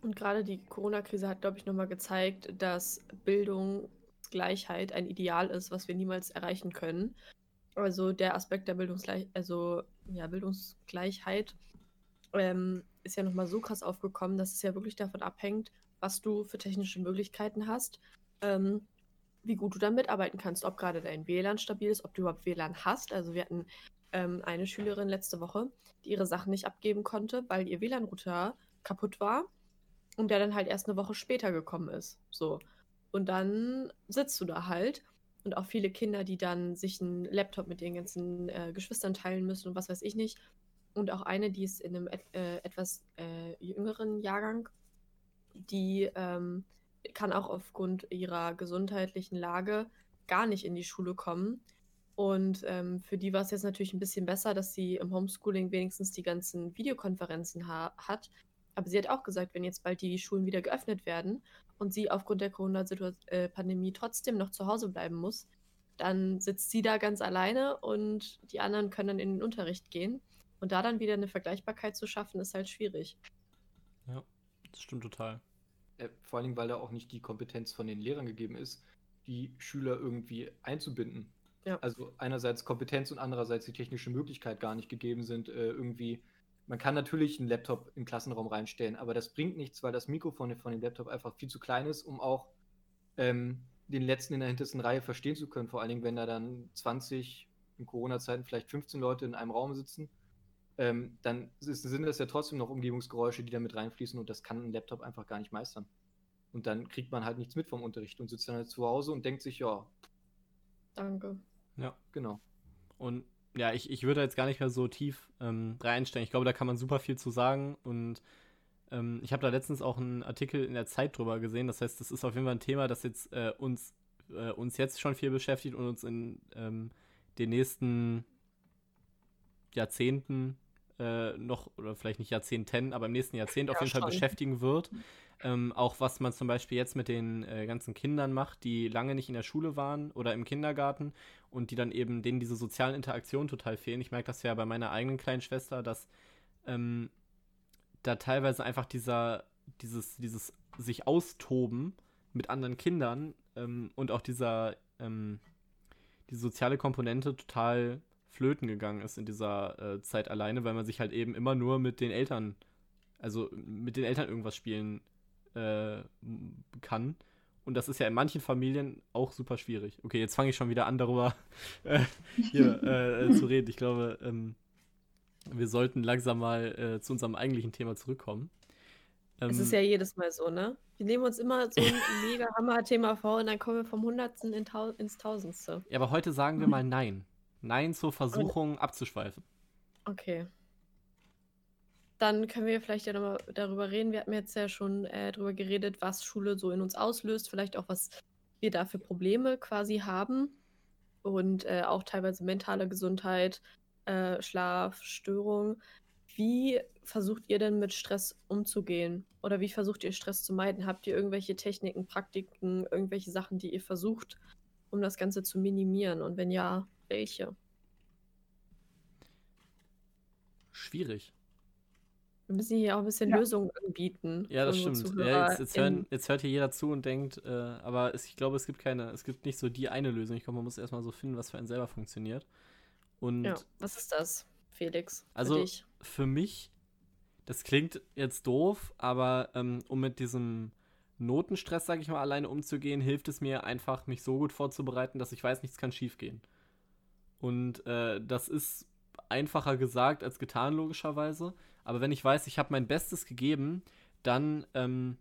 Und gerade die Corona-Krise hat, glaube ich, nochmal gezeigt, dass Bildungsgleichheit ein Ideal ist, was wir niemals erreichen können. Also der Aspekt der Bildungsgleich also, ja, Bildungsgleichheit ähm, ist ja nochmal so krass aufgekommen, dass es ja wirklich davon abhängt, was du für technische Möglichkeiten hast, ähm, wie gut du dann mitarbeiten kannst, ob gerade dein WLAN stabil ist, ob du überhaupt WLAN hast. Also wir hatten ähm, eine Schülerin letzte Woche, die ihre Sachen nicht abgeben konnte, weil ihr WLAN-Router kaputt war und der dann halt erst eine Woche später gekommen ist. So. Und dann sitzt du da halt. Und auch viele Kinder, die dann sich einen Laptop mit ihren ganzen äh, Geschwistern teilen müssen und was weiß ich nicht. Und auch eine, die ist in einem et äh, etwas äh, jüngeren Jahrgang, die ähm, kann auch aufgrund ihrer gesundheitlichen Lage gar nicht in die Schule kommen. Und ähm, für die war es jetzt natürlich ein bisschen besser, dass sie im Homeschooling wenigstens die ganzen Videokonferenzen ha hat, Aber sie hat auch gesagt, wenn jetzt bald die Schulen wieder geöffnet werden und sie aufgrund der Corona-Pandemie trotzdem noch zu Hause bleiben muss, dann sitzt sie da ganz alleine und die anderen können dann in den Unterricht gehen. Und da dann wieder eine Vergleichbarkeit zu schaffen, ist halt schwierig. Ja, das stimmt total. Äh, vor allen Dingen, weil da auch nicht die Kompetenz von den Lehrern gegeben ist, die Schüler irgendwie einzubinden. Ja. Also einerseits Kompetenz und andererseits die technische Möglichkeit gar nicht gegeben sind, äh, irgendwie. Man kann natürlich einen Laptop im Klassenraum reinstellen, aber das bringt nichts, weil das Mikrofon von dem Laptop einfach viel zu klein ist, um auch ähm, den letzten in der hintersten Reihe verstehen zu können. Vor allen Dingen, wenn da dann 20, in Corona-Zeiten vielleicht 15 Leute in einem Raum sitzen, ähm, dann ist, sind das ja trotzdem noch Umgebungsgeräusche, die da mit reinfließen und das kann ein Laptop einfach gar nicht meistern. Und dann kriegt man halt nichts mit vom Unterricht und sitzt dann halt zu Hause und denkt sich, ja. Danke. Ja. Genau. Und ja, ich, ich würde jetzt gar nicht mehr so tief ähm, reinstellen. Ich glaube, da kann man super viel zu sagen und ähm, ich habe da letztens auch einen Artikel in der Zeit drüber gesehen. Das heißt, das ist auf jeden Fall ein Thema, das jetzt äh, uns, äh, uns jetzt schon viel beschäftigt und uns in ähm, den nächsten Jahrzehnten äh, noch, oder vielleicht nicht Jahrzehnten, aber im nächsten Jahrzehnt ja, auf jeden schon. Fall beschäftigen wird. Ähm, auch was man zum Beispiel jetzt mit den äh, ganzen Kindern macht, die lange nicht in der Schule waren oder im Kindergarten und die dann eben denen diese sozialen Interaktionen total fehlen. Ich merke das ja bei meiner eigenen kleinen Schwester, dass ähm, da teilweise einfach dieser, dieses, dieses sich austoben mit anderen Kindern ähm, und auch dieser, ähm, die soziale Komponente total flöten gegangen ist in dieser äh, Zeit alleine, weil man sich halt eben immer nur mit den Eltern, also mit den Eltern irgendwas spielen äh, kann. Und das ist ja in manchen Familien auch super schwierig. Okay, jetzt fange ich schon wieder an, darüber äh, hier äh, zu reden. Ich glaube, ähm, wir sollten langsam mal äh, zu unserem eigentlichen Thema zurückkommen. Ähm, es ist ja jedes Mal so, ne? Wir nehmen uns immer so ein mega Hammer-Thema vor und dann kommen wir vom Hundertsten in Tau ins Tausendste. Ja, aber heute sagen wir mal Nein. Nein zur Versuchung abzuschweifen. Okay. Dann können wir vielleicht ja nochmal darüber reden. Wir hatten jetzt ja schon äh, darüber geredet, was Schule so in uns auslöst, vielleicht auch, was wir da für Probleme quasi haben. Und äh, auch teilweise mentale Gesundheit, äh, Schlafstörungen. Wie versucht ihr denn mit Stress umzugehen? Oder wie versucht ihr Stress zu meiden? Habt ihr irgendwelche Techniken, Praktiken, irgendwelche Sachen, die ihr versucht, um das Ganze zu minimieren? Und wenn ja, welche? Schwierig. Wir müssen hier auch ein bisschen ja. Lösungen anbieten. Ja, das stimmt. Ja, jetzt, jetzt, hören, jetzt, hört hier jeder zu und denkt, äh, aber es, ich glaube, es gibt keine, es gibt nicht so die eine Lösung. Ich glaube, man muss erstmal so finden, was für einen selber funktioniert. Und ja, was ist das, Felix? Für also dich? für mich, das klingt jetzt doof, aber ähm, um mit diesem Notenstress, sage ich mal, alleine umzugehen, hilft es mir einfach, mich so gut vorzubereiten, dass ich weiß, nichts kann schiefgehen. Und äh, das ist einfacher gesagt als getan, logischerweise. Aber wenn ich weiß, ich habe mein Bestes gegeben, dann, ähm,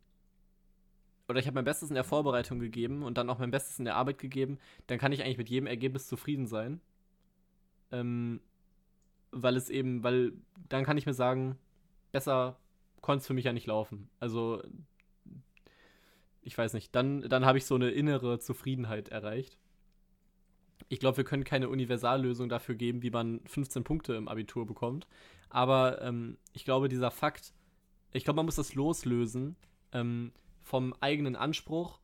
oder ich habe mein Bestes in der Vorbereitung gegeben und dann auch mein Bestes in der Arbeit gegeben, dann kann ich eigentlich mit jedem Ergebnis zufrieden sein. Ähm, weil es eben, weil dann kann ich mir sagen, besser konnte es für mich ja nicht laufen. Also, ich weiß nicht, dann, dann habe ich so eine innere Zufriedenheit erreicht. Ich glaube, wir können keine Universallösung dafür geben, wie man 15 Punkte im Abitur bekommt. Aber ähm, ich glaube, dieser Fakt, ich glaube, man muss das loslösen ähm, vom eigenen Anspruch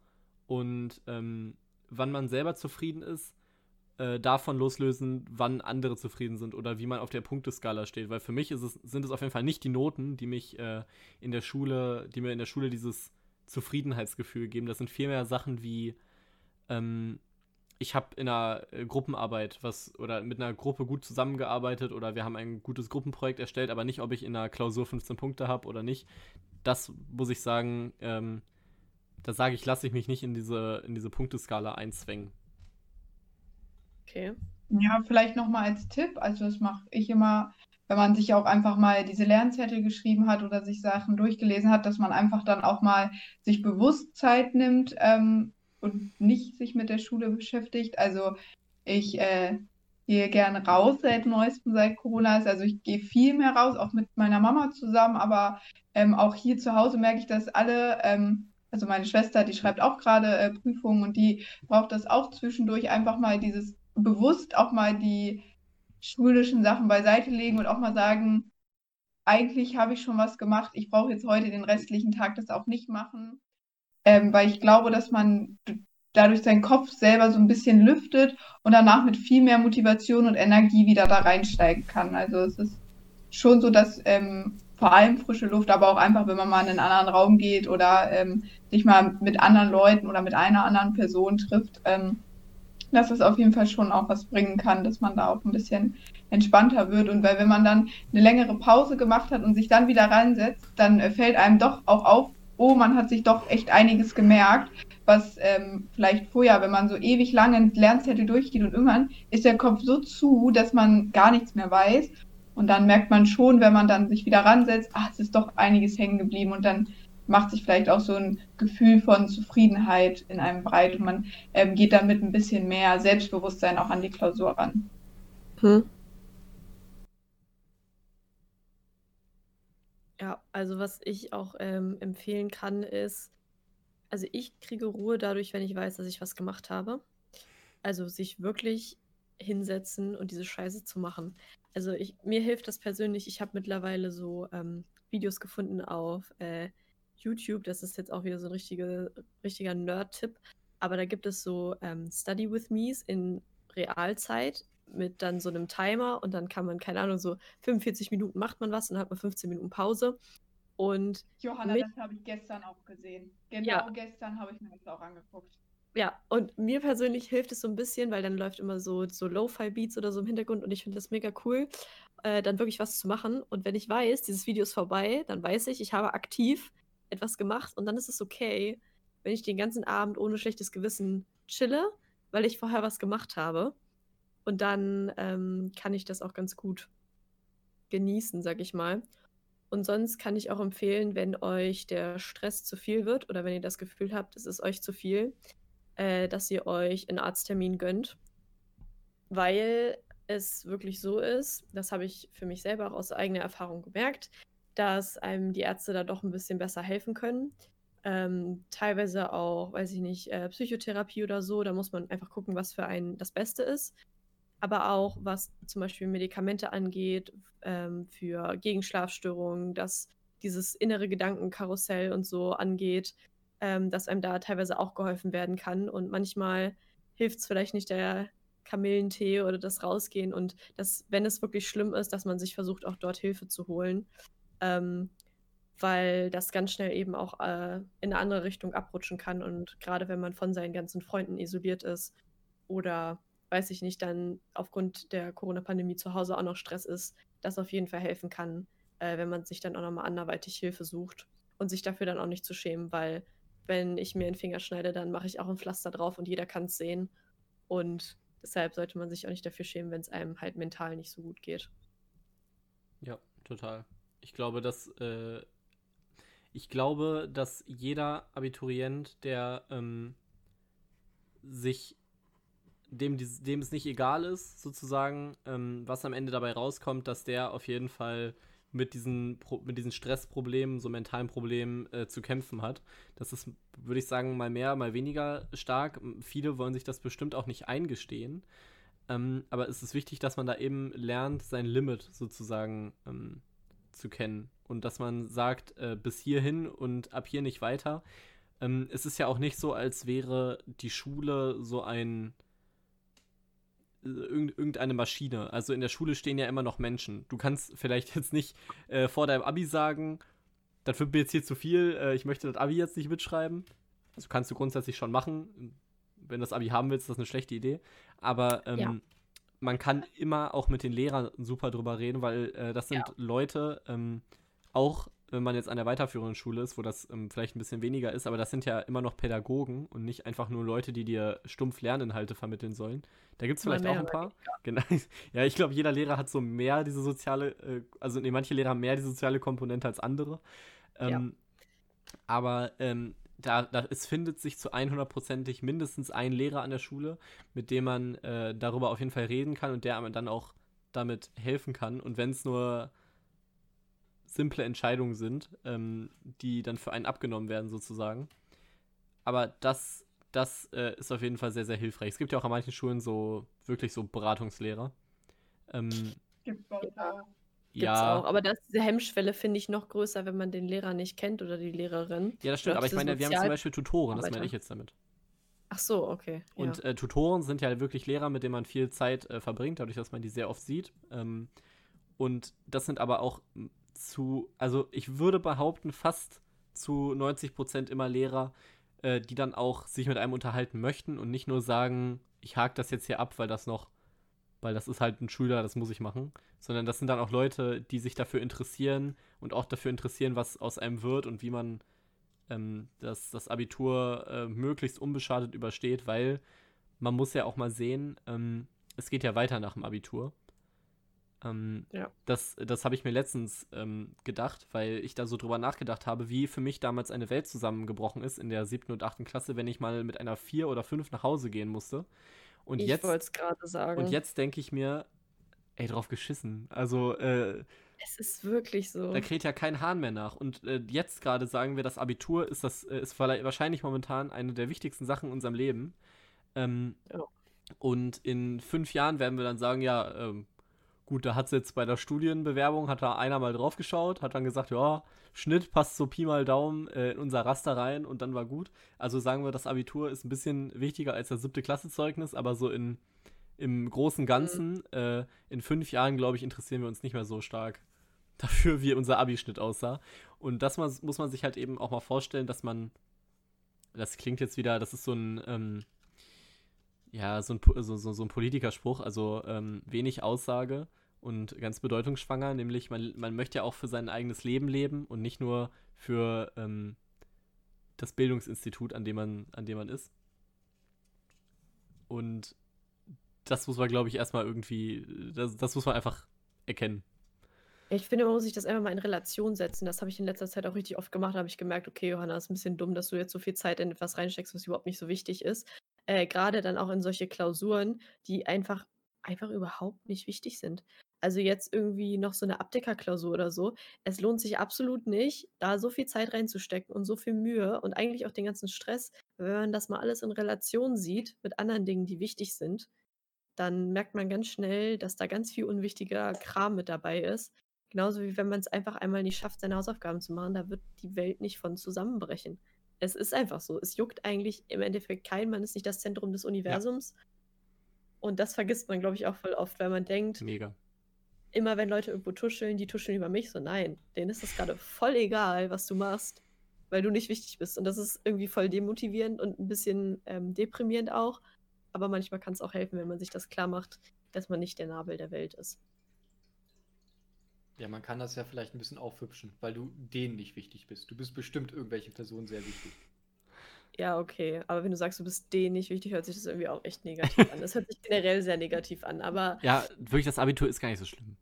und ähm, wann man selber zufrieden ist äh, davon loslösen, wann andere zufrieden sind oder wie man auf der Punkteskala steht. Weil für mich es, sind es auf jeden Fall nicht die Noten, die mich äh, in der Schule, die mir in der Schule dieses Zufriedenheitsgefühl geben. Das sind vielmehr Sachen wie, ähm, ich habe in einer äh, Gruppenarbeit was oder mit einer Gruppe gut zusammengearbeitet oder wir haben ein gutes Gruppenprojekt erstellt, aber nicht, ob ich in einer Klausur 15 Punkte habe oder nicht. Das muss ich sagen, ähm, da sage ich, lasse ich mich nicht in diese, in diese Punkteskala einzwängen. Okay. Ja, vielleicht nochmal als Tipp, also das mache ich immer, wenn man sich auch einfach mal diese Lernzettel geschrieben hat oder sich Sachen durchgelesen hat, dass man einfach dann auch mal sich bewusst Zeit nimmt ähm, und nicht sich mit der Schule beschäftigt. Also ich äh, gehe gerne raus seit neuestem, seit Corona ist. Also ich gehe viel mehr raus, auch mit meiner Mama zusammen, aber ähm, auch hier zu Hause merke ich, dass alle, ähm, also meine Schwester, die schreibt auch gerade äh, Prüfungen und die braucht das auch zwischendurch einfach mal dieses bewusst auch mal die schulischen Sachen beiseite legen und auch mal sagen, eigentlich habe ich schon was gemacht, ich brauche jetzt heute den restlichen Tag das auch nicht machen, ähm, weil ich glaube, dass man dadurch seinen Kopf selber so ein bisschen lüftet und danach mit viel mehr Motivation und Energie wieder da reinsteigen kann. Also es ist schon so, dass ähm, vor allem frische Luft, aber auch einfach, wenn man mal in einen anderen Raum geht oder ähm, sich mal mit anderen Leuten oder mit einer anderen Person trifft, ähm, dass es auf jeden Fall schon auch was bringen kann, dass man da auch ein bisschen entspannter wird. Und weil wenn man dann eine längere Pause gemacht hat und sich dann wieder reinsetzt, dann äh, fällt einem doch auch auf, oh, man hat sich doch echt einiges gemerkt, was ähm, vielleicht vorher, wenn man so ewig lange einen Lernzettel durchgeht und irgendwann ist der Kopf so zu, dass man gar nichts mehr weiß. Und dann merkt man schon, wenn man dann sich wieder ransetzt, ach, es ist doch einiges hängen geblieben und dann macht sich vielleicht auch so ein Gefühl von Zufriedenheit in einem breit und man ähm, geht dann mit ein bisschen mehr Selbstbewusstsein auch an die Klausur ran. Hm. Ja, also was ich auch ähm, empfehlen kann, ist, also ich kriege Ruhe dadurch, wenn ich weiß, dass ich was gemacht habe. Also sich wirklich hinsetzen und diese Scheiße zu machen. Also ich, mir hilft das persönlich. Ich habe mittlerweile so ähm, Videos gefunden auf äh, YouTube. Das ist jetzt auch wieder so ein richtige, richtiger Nerd-Tipp. Aber da gibt es so ähm, Study with Me's in Realzeit mit dann so einem Timer und dann kann man, keine Ahnung, so 45 Minuten macht man was und dann hat man 15 Minuten Pause. Und Johanna, mit, das habe ich gestern auch gesehen. Genau ja. gestern habe ich mir das auch angeguckt. Ja, und mir persönlich hilft es so ein bisschen, weil dann läuft immer so, so Lo-Fi-Beats oder so im Hintergrund und ich finde das mega cool, äh, dann wirklich was zu machen. Und wenn ich weiß, dieses Video ist vorbei, dann weiß ich, ich habe aktiv etwas gemacht und dann ist es okay, wenn ich den ganzen Abend ohne schlechtes Gewissen chille, weil ich vorher was gemacht habe. Und dann ähm, kann ich das auch ganz gut genießen, sag ich mal. Und sonst kann ich auch empfehlen, wenn euch der Stress zu viel wird oder wenn ihr das Gefühl habt, es ist euch zu viel, äh, dass ihr euch einen Arzttermin gönnt. Weil es wirklich so ist, das habe ich für mich selber auch aus eigener Erfahrung gemerkt, dass einem die Ärzte da doch ein bisschen besser helfen können. Ähm, teilweise auch, weiß ich nicht, äh, Psychotherapie oder so. Da muss man einfach gucken, was für einen das Beste ist aber auch was zum Beispiel Medikamente angeht, ähm, für Gegenschlafstörungen, dass dieses innere Gedankenkarussell und so angeht, ähm, dass einem da teilweise auch geholfen werden kann. Und manchmal hilft es vielleicht nicht der Kamillentee oder das Rausgehen und dass, wenn es wirklich schlimm ist, dass man sich versucht, auch dort Hilfe zu holen. Ähm, weil das ganz schnell eben auch äh, in eine andere Richtung abrutschen kann. Und gerade wenn man von seinen ganzen Freunden isoliert ist oder weiß ich nicht, dann aufgrund der Corona-Pandemie zu Hause auch noch Stress ist, das auf jeden Fall helfen kann, äh, wenn man sich dann auch nochmal anderweitig Hilfe sucht und sich dafür dann auch nicht zu schämen, weil wenn ich mir einen Finger schneide, dann mache ich auch ein Pflaster drauf und jeder kann es sehen. Und deshalb sollte man sich auch nicht dafür schämen, wenn es einem halt mental nicht so gut geht. Ja, total. Ich glaube, dass äh, ich glaube, dass jeder Abiturient, der ähm, sich dem, dem es nicht egal ist, sozusagen, ähm, was am Ende dabei rauskommt, dass der auf jeden Fall mit diesen, mit diesen Stressproblemen, so mentalen Problemen äh, zu kämpfen hat. Das ist, würde ich sagen, mal mehr, mal weniger stark. Viele wollen sich das bestimmt auch nicht eingestehen. Ähm, aber es ist wichtig, dass man da eben lernt, sein Limit sozusagen ähm, zu kennen. Und dass man sagt, äh, bis hierhin und ab hier nicht weiter. Ähm, es ist ja auch nicht so, als wäre die Schule so ein irgendeine Maschine. Also in der Schule stehen ja immer noch Menschen. Du kannst vielleicht jetzt nicht äh, vor deinem Abi sagen, das wird mir jetzt hier zu viel, äh, ich möchte das Abi jetzt nicht mitschreiben. Also kannst du grundsätzlich schon machen. Wenn du das Abi haben willst, ist das eine schlechte Idee. Aber ähm, ja. man kann immer auch mit den Lehrern super drüber reden, weil äh, das sind ja. Leute, ähm, auch wenn man jetzt an der weiterführenden Schule ist, wo das ähm, vielleicht ein bisschen weniger ist, aber das sind ja immer noch Pädagogen und nicht einfach nur Leute, die dir stumpf Lerninhalte vermitteln sollen. Da gibt es vielleicht auch ein paar. Genau. Ja, ich glaube, jeder Lehrer hat so mehr diese soziale, äh, also nee, manche Lehrer haben mehr die soziale Komponente als andere. Ähm, ja. Aber ähm, da, da, es findet sich zu 100%ig mindestens ein Lehrer an der Schule, mit dem man äh, darüber auf jeden Fall reden kann und der einem dann auch damit helfen kann. Und wenn es nur simple Entscheidungen sind, ähm, die dann für einen abgenommen werden, sozusagen. Aber das, das äh, ist auf jeden Fall sehr, sehr hilfreich. Es gibt ja auch an manchen Schulen so wirklich so Beratungslehrer. Ähm, Gibt bei uns auch. Gibt's Ja. auch. Aber da ist diese Hemmschwelle, finde ich, noch größer, wenn man den Lehrer nicht kennt oder die Lehrerin. Ja, das stimmt, aber ich meine, wir haben zum Beispiel Tutoren, das meine ich jetzt damit. Ach so, okay. Ja. Und äh, Tutoren sind ja wirklich Lehrer, mit denen man viel Zeit äh, verbringt, dadurch, dass man die sehr oft sieht. Ähm, und das sind aber auch zu, also ich würde behaupten, fast zu 90 Prozent immer Lehrer, äh, die dann auch sich mit einem unterhalten möchten und nicht nur sagen, ich hake das jetzt hier ab, weil das noch, weil das ist halt ein Schüler, das muss ich machen, sondern das sind dann auch Leute, die sich dafür interessieren und auch dafür interessieren, was aus einem wird und wie man ähm, das, das Abitur äh, möglichst unbeschadet übersteht, weil man muss ja auch mal sehen, ähm, es geht ja weiter nach dem Abitur. Ähm, Ja. Das, das habe ich mir letztens ähm, gedacht, weil ich da so drüber nachgedacht habe, wie für mich damals eine Welt zusammengebrochen ist in der siebten und achten Klasse, wenn ich mal mit einer vier oder fünf nach Hause gehen musste. Und ich jetzt, wollte es gerade sagen. und jetzt denke ich mir, ey, drauf geschissen. Also, äh, Es ist wirklich so. da kräht ja kein Hahn mehr nach. Und äh, jetzt gerade sagen wir, das Abitur ist das äh, ist wahrscheinlich momentan eine der wichtigsten Sachen in unserem Leben. Ähm, Ja. Und in fünf Jahren werden wir dann sagen, ja, ähm, gut, da hat jetzt bei der Studienbewerbung, hat da einer mal drauf geschaut, hat dann gesagt, ja, Schnitt passt so Pi mal Daumen äh, in unser Raster rein und dann war gut. Also sagen wir, das Abitur ist ein bisschen wichtiger als das siebte Klassezeugnis, aber so in, im großen Ganzen, äh, in fünf Jahren, glaube ich, interessieren wir uns nicht mehr so stark dafür, wie unser Abischnitt aussah. Und das muss muss man sich halt eben auch mal vorstellen, dass man, das klingt jetzt wieder, das ist so ein, ähm, ja, so ein, so, so, so ein Politikerspruch, also ähm, wenig Aussage und ganz bedeutungsschwanger, nämlich man, man möchte ja auch für sein eigenes Leben leben und nicht nur für ähm, das Bildungsinstitut, an dem man, an dem man ist. Und das muss man, glaube ich, erstmal irgendwie, das, das muss man einfach erkennen. Ich finde, man muss sich das einfach mal in Relation setzen. Das habe ich in letzter Zeit auch richtig oft gemacht. Da habe ich gemerkt, okay, Johanna, ist ein bisschen dumm, dass du jetzt so viel Zeit in etwas reinsteckst, was überhaupt nicht so wichtig ist. Äh, Gerade dann auch in solche Klausuren, die einfach, einfach überhaupt nicht wichtig sind. Also jetzt irgendwie noch so eine Abdeckerklausur oder so. Es lohnt sich absolut nicht, da so viel Zeit reinzustecken und so viel Mühe und eigentlich auch den ganzen Stress. Wenn man das mal alles in Relation sieht mit anderen Dingen, die wichtig sind, dann merkt man ganz schnell, dass da ganz viel unwichtiger Kram mit dabei ist. Genauso wie wenn man es einfach einmal nicht schafft, seine Hausaufgaben zu machen, da wird die Welt nicht von zusammenbrechen. Es ist einfach so. Es juckt eigentlich im Endeffekt keinen. Man ist nicht das Zentrum des Universums. Und das vergisst man, glaube ich, auch voll oft, weil man denkt, Mega. immer wenn Leute irgendwo tuscheln, die tuscheln über mich. So, nein, denen ist das gerade voll egal, was du machst, weil du nicht wichtig bist. Und das ist irgendwie voll demotivierend und ein bisschen ähm, deprimierend auch. Aber manchmal kann es auch helfen, wenn man sich das klar macht, dass man nicht der Nabel der Welt ist. Ja, man kann das ja vielleicht ein bisschen aufhübschen, weil du denen nicht wichtig bist. Du bist bestimmt irgendwelchen Personen sehr wichtig. Ja, okay. Aber wenn du sagst, du bist denen nicht wichtig, hört sich das irgendwie auch echt negativ an. Das hört sich generell sehr negativ an. Aber Ja, wirklich, das Abitur ist gar nicht so schlimm.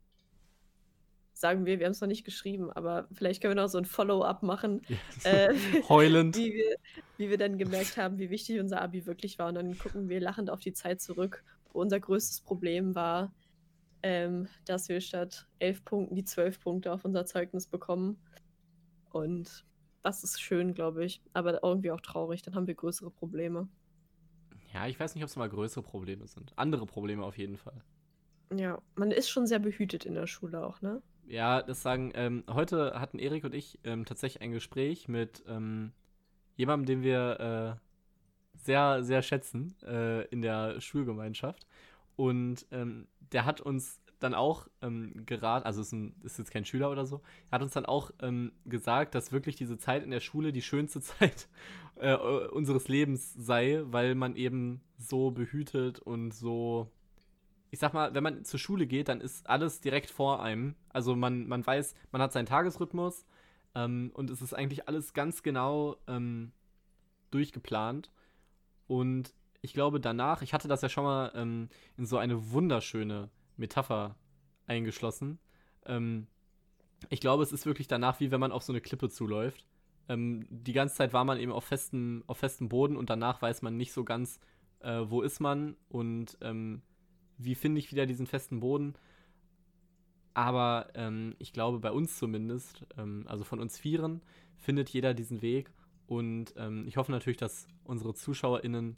sagen wir, wir haben es noch nicht geschrieben, aber vielleicht können wir noch so ein Follow-up machen, Ja, äh, Heulend. wie, wir, wie wir dann gemerkt haben, wie wichtig unser Abi wirklich war. Und dann gucken wir lachend auf die Zeit zurück, wo unser größtes Problem war, ähm, dass wir statt elf Punkten die zwölf Punkte auf unser Zeugnis bekommen. Und das ist schön, glaube ich, aber irgendwie auch traurig. Dann haben wir größere Probleme. Ja, ich weiß nicht, ob es mal größere Probleme sind. Andere Probleme auf jeden Fall. Ja, man ist schon sehr behütet in der Schule auch, ne? Ja, das sagen, ähm, heute hatten Erik und ich ähm, tatsächlich ein Gespräch mit ähm, jemandem, den wir äh, sehr, sehr schätzen äh, in der Schulgemeinschaft. Und ähm, der hat uns dann auch ähm, geraten, also ist, ein, ist jetzt kein Schüler oder so, hat uns dann auch ähm, gesagt, dass wirklich diese Zeit in der Schule die schönste Zeit äh, unseres Lebens sei, weil man eben so behütet und so ich sag mal, wenn man zur Schule geht, dann ist alles direkt vor einem. Also man, man weiß, man hat seinen Tagesrhythmus ähm, und es ist eigentlich alles ganz genau ähm, durchgeplant. Und ich glaube danach, ich hatte das ja schon mal ähm, in so eine wunderschöne Metapher eingeschlossen. Ähm, ich glaube, es ist wirklich danach, wie wenn man auf so eine Klippe zuläuft. Ähm, die ganze Zeit war man eben auf festem, auf festem Boden und danach weiß man nicht so ganz, äh, wo ist man und ähm, wie finde ich wieder diesen festen Boden. Aber ähm, ich glaube, bei uns zumindest, ähm, also von uns Vieren, findet jeder diesen Weg. Und ich hoffe natürlich, dass unsere ZuschauerInnen